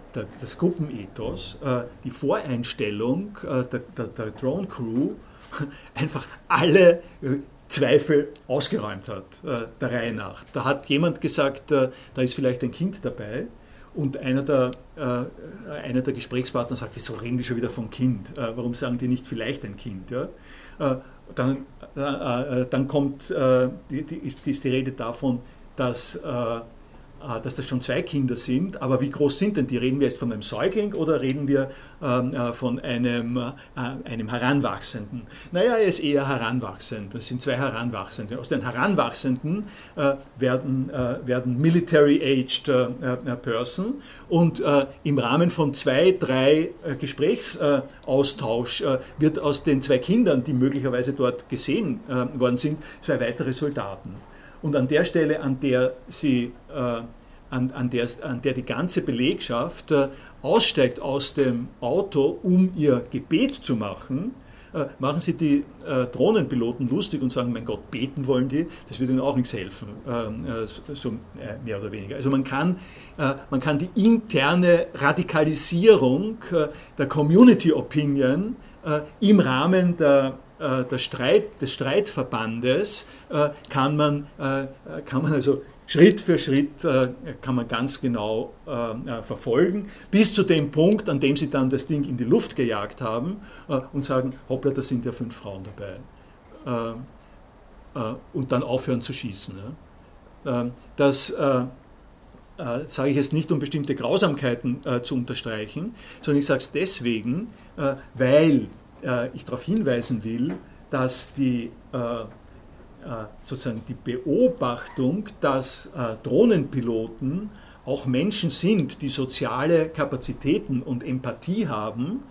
S1: das Gruppenethos, äh, die Voreinstellung äh, der, der, der Drone Crew einfach alle äh, Zweifel ausgeräumt hat, äh, der Reihe nach. Da hat jemand gesagt, da ist vielleicht ein Kind dabei. Und einer der, einer der Gesprächspartner sagt, wieso reden die schon wieder vom Kind? warum sagen die nicht vielleicht ein Kind? Ja? dann, äh, dann kommt, äh, die, die, ist, ist, die Rede davon, dass, äh, äh, dass das schon zwei Kinder sind. Aber wie groß sind denn die? Reden wir jetzt von einem Säugling oder reden wir ähm, äh, von einem, äh, einem Heranwachsenden? Naja, er ist eher heranwachsend. Das sind zwei Heranwachsende. Aus den Heranwachsenden werden, werden military-aged Person und im Rahmen von zwei, drei Gesprächsaustausch wird aus den zwei Kindern, die möglicherweise dort gesehen worden sind, zwei weitere Soldaten. Und an der Stelle, an der, sie, äh, an, an, der, an der die ganze Belegschaft äh, aussteigt aus dem Auto, um ihr Gebet zu machen, äh, machen sie die äh, Drohnenpiloten lustig und sagen, mein Gott, beten wollen die, das wird ihnen auch nichts helfen, ähm, äh, so äh, mehr oder weniger. Also man kann, man kann die interne Radikalisierung der Community Opinion im Rahmen der äh, der Streit, des Streitverbandes äh, kann, man, äh, kann man also Schritt für Schritt kann man ganz genau verfolgen, bis zu dem Punkt, an dem sie dann das Ding in die Luft gejagt haben und sagen, hoppla, da sind ja fünf Frauen dabei. und dann aufhören zu schießen. Ähm, das sage ich jetzt nicht, um bestimmte Grausamkeiten zu unterstreichen, sondern ich sage es deswegen, weil äh, ich darauf hinweisen will, dass die, äh, äh, sozusagen die Beobachtung, dass Drohnenpiloten auch Menschen sind, die soziale Kapazitäten und Empathie haben,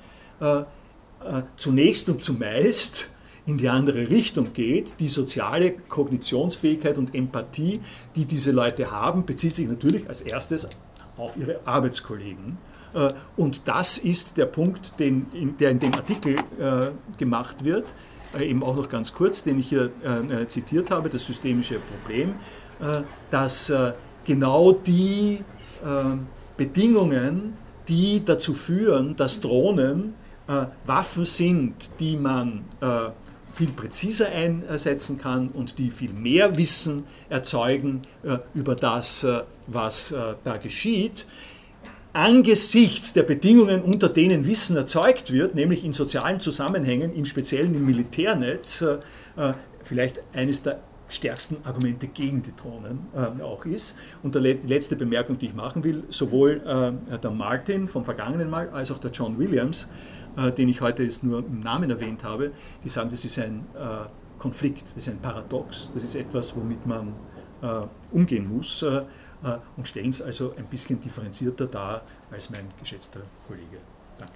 S1: zunächst und zumeist in die andere Richtung geht. Die soziale Kognitionsfähigkeit und Empathie, die diese Leute haben, bezieht sich natürlich als erstes auf ihre Arbeitskollegen. Äh, und das ist der Punkt, den, der in dem Artikel äh, gemacht wird, äh, eben auch noch ganz kurz, den ich hier zitiert habe, das systemische Problem, dass genau die Bedingungen, die dazu führen, dass Drohnen Waffen sind, die man viel präziser einsetzen kann und die viel mehr Wissen erzeugen über das, was da geschieht, angesichts der Bedingungen, unter denen Wissen erzeugt wird, nämlich in sozialen Zusammenhängen, im Speziellen im Militärnetz, äh, äh, vielleicht eines der stärksten Argumente gegen die Drohnen äh, auch ist. Und die letzte Bemerkung, die ich machen will, sowohl der Martin vom vergangenen Mal als auch der John Williams, den ich heute jetzt nur im Namen erwähnt habe, die sagen, das ist ein Konflikt, das ist ein Paradox, das ist etwas, womit man umgehen muss. Äh, und stellen es also ein bisschen differenzierter dar als mein geschätzter Kollege. Danke.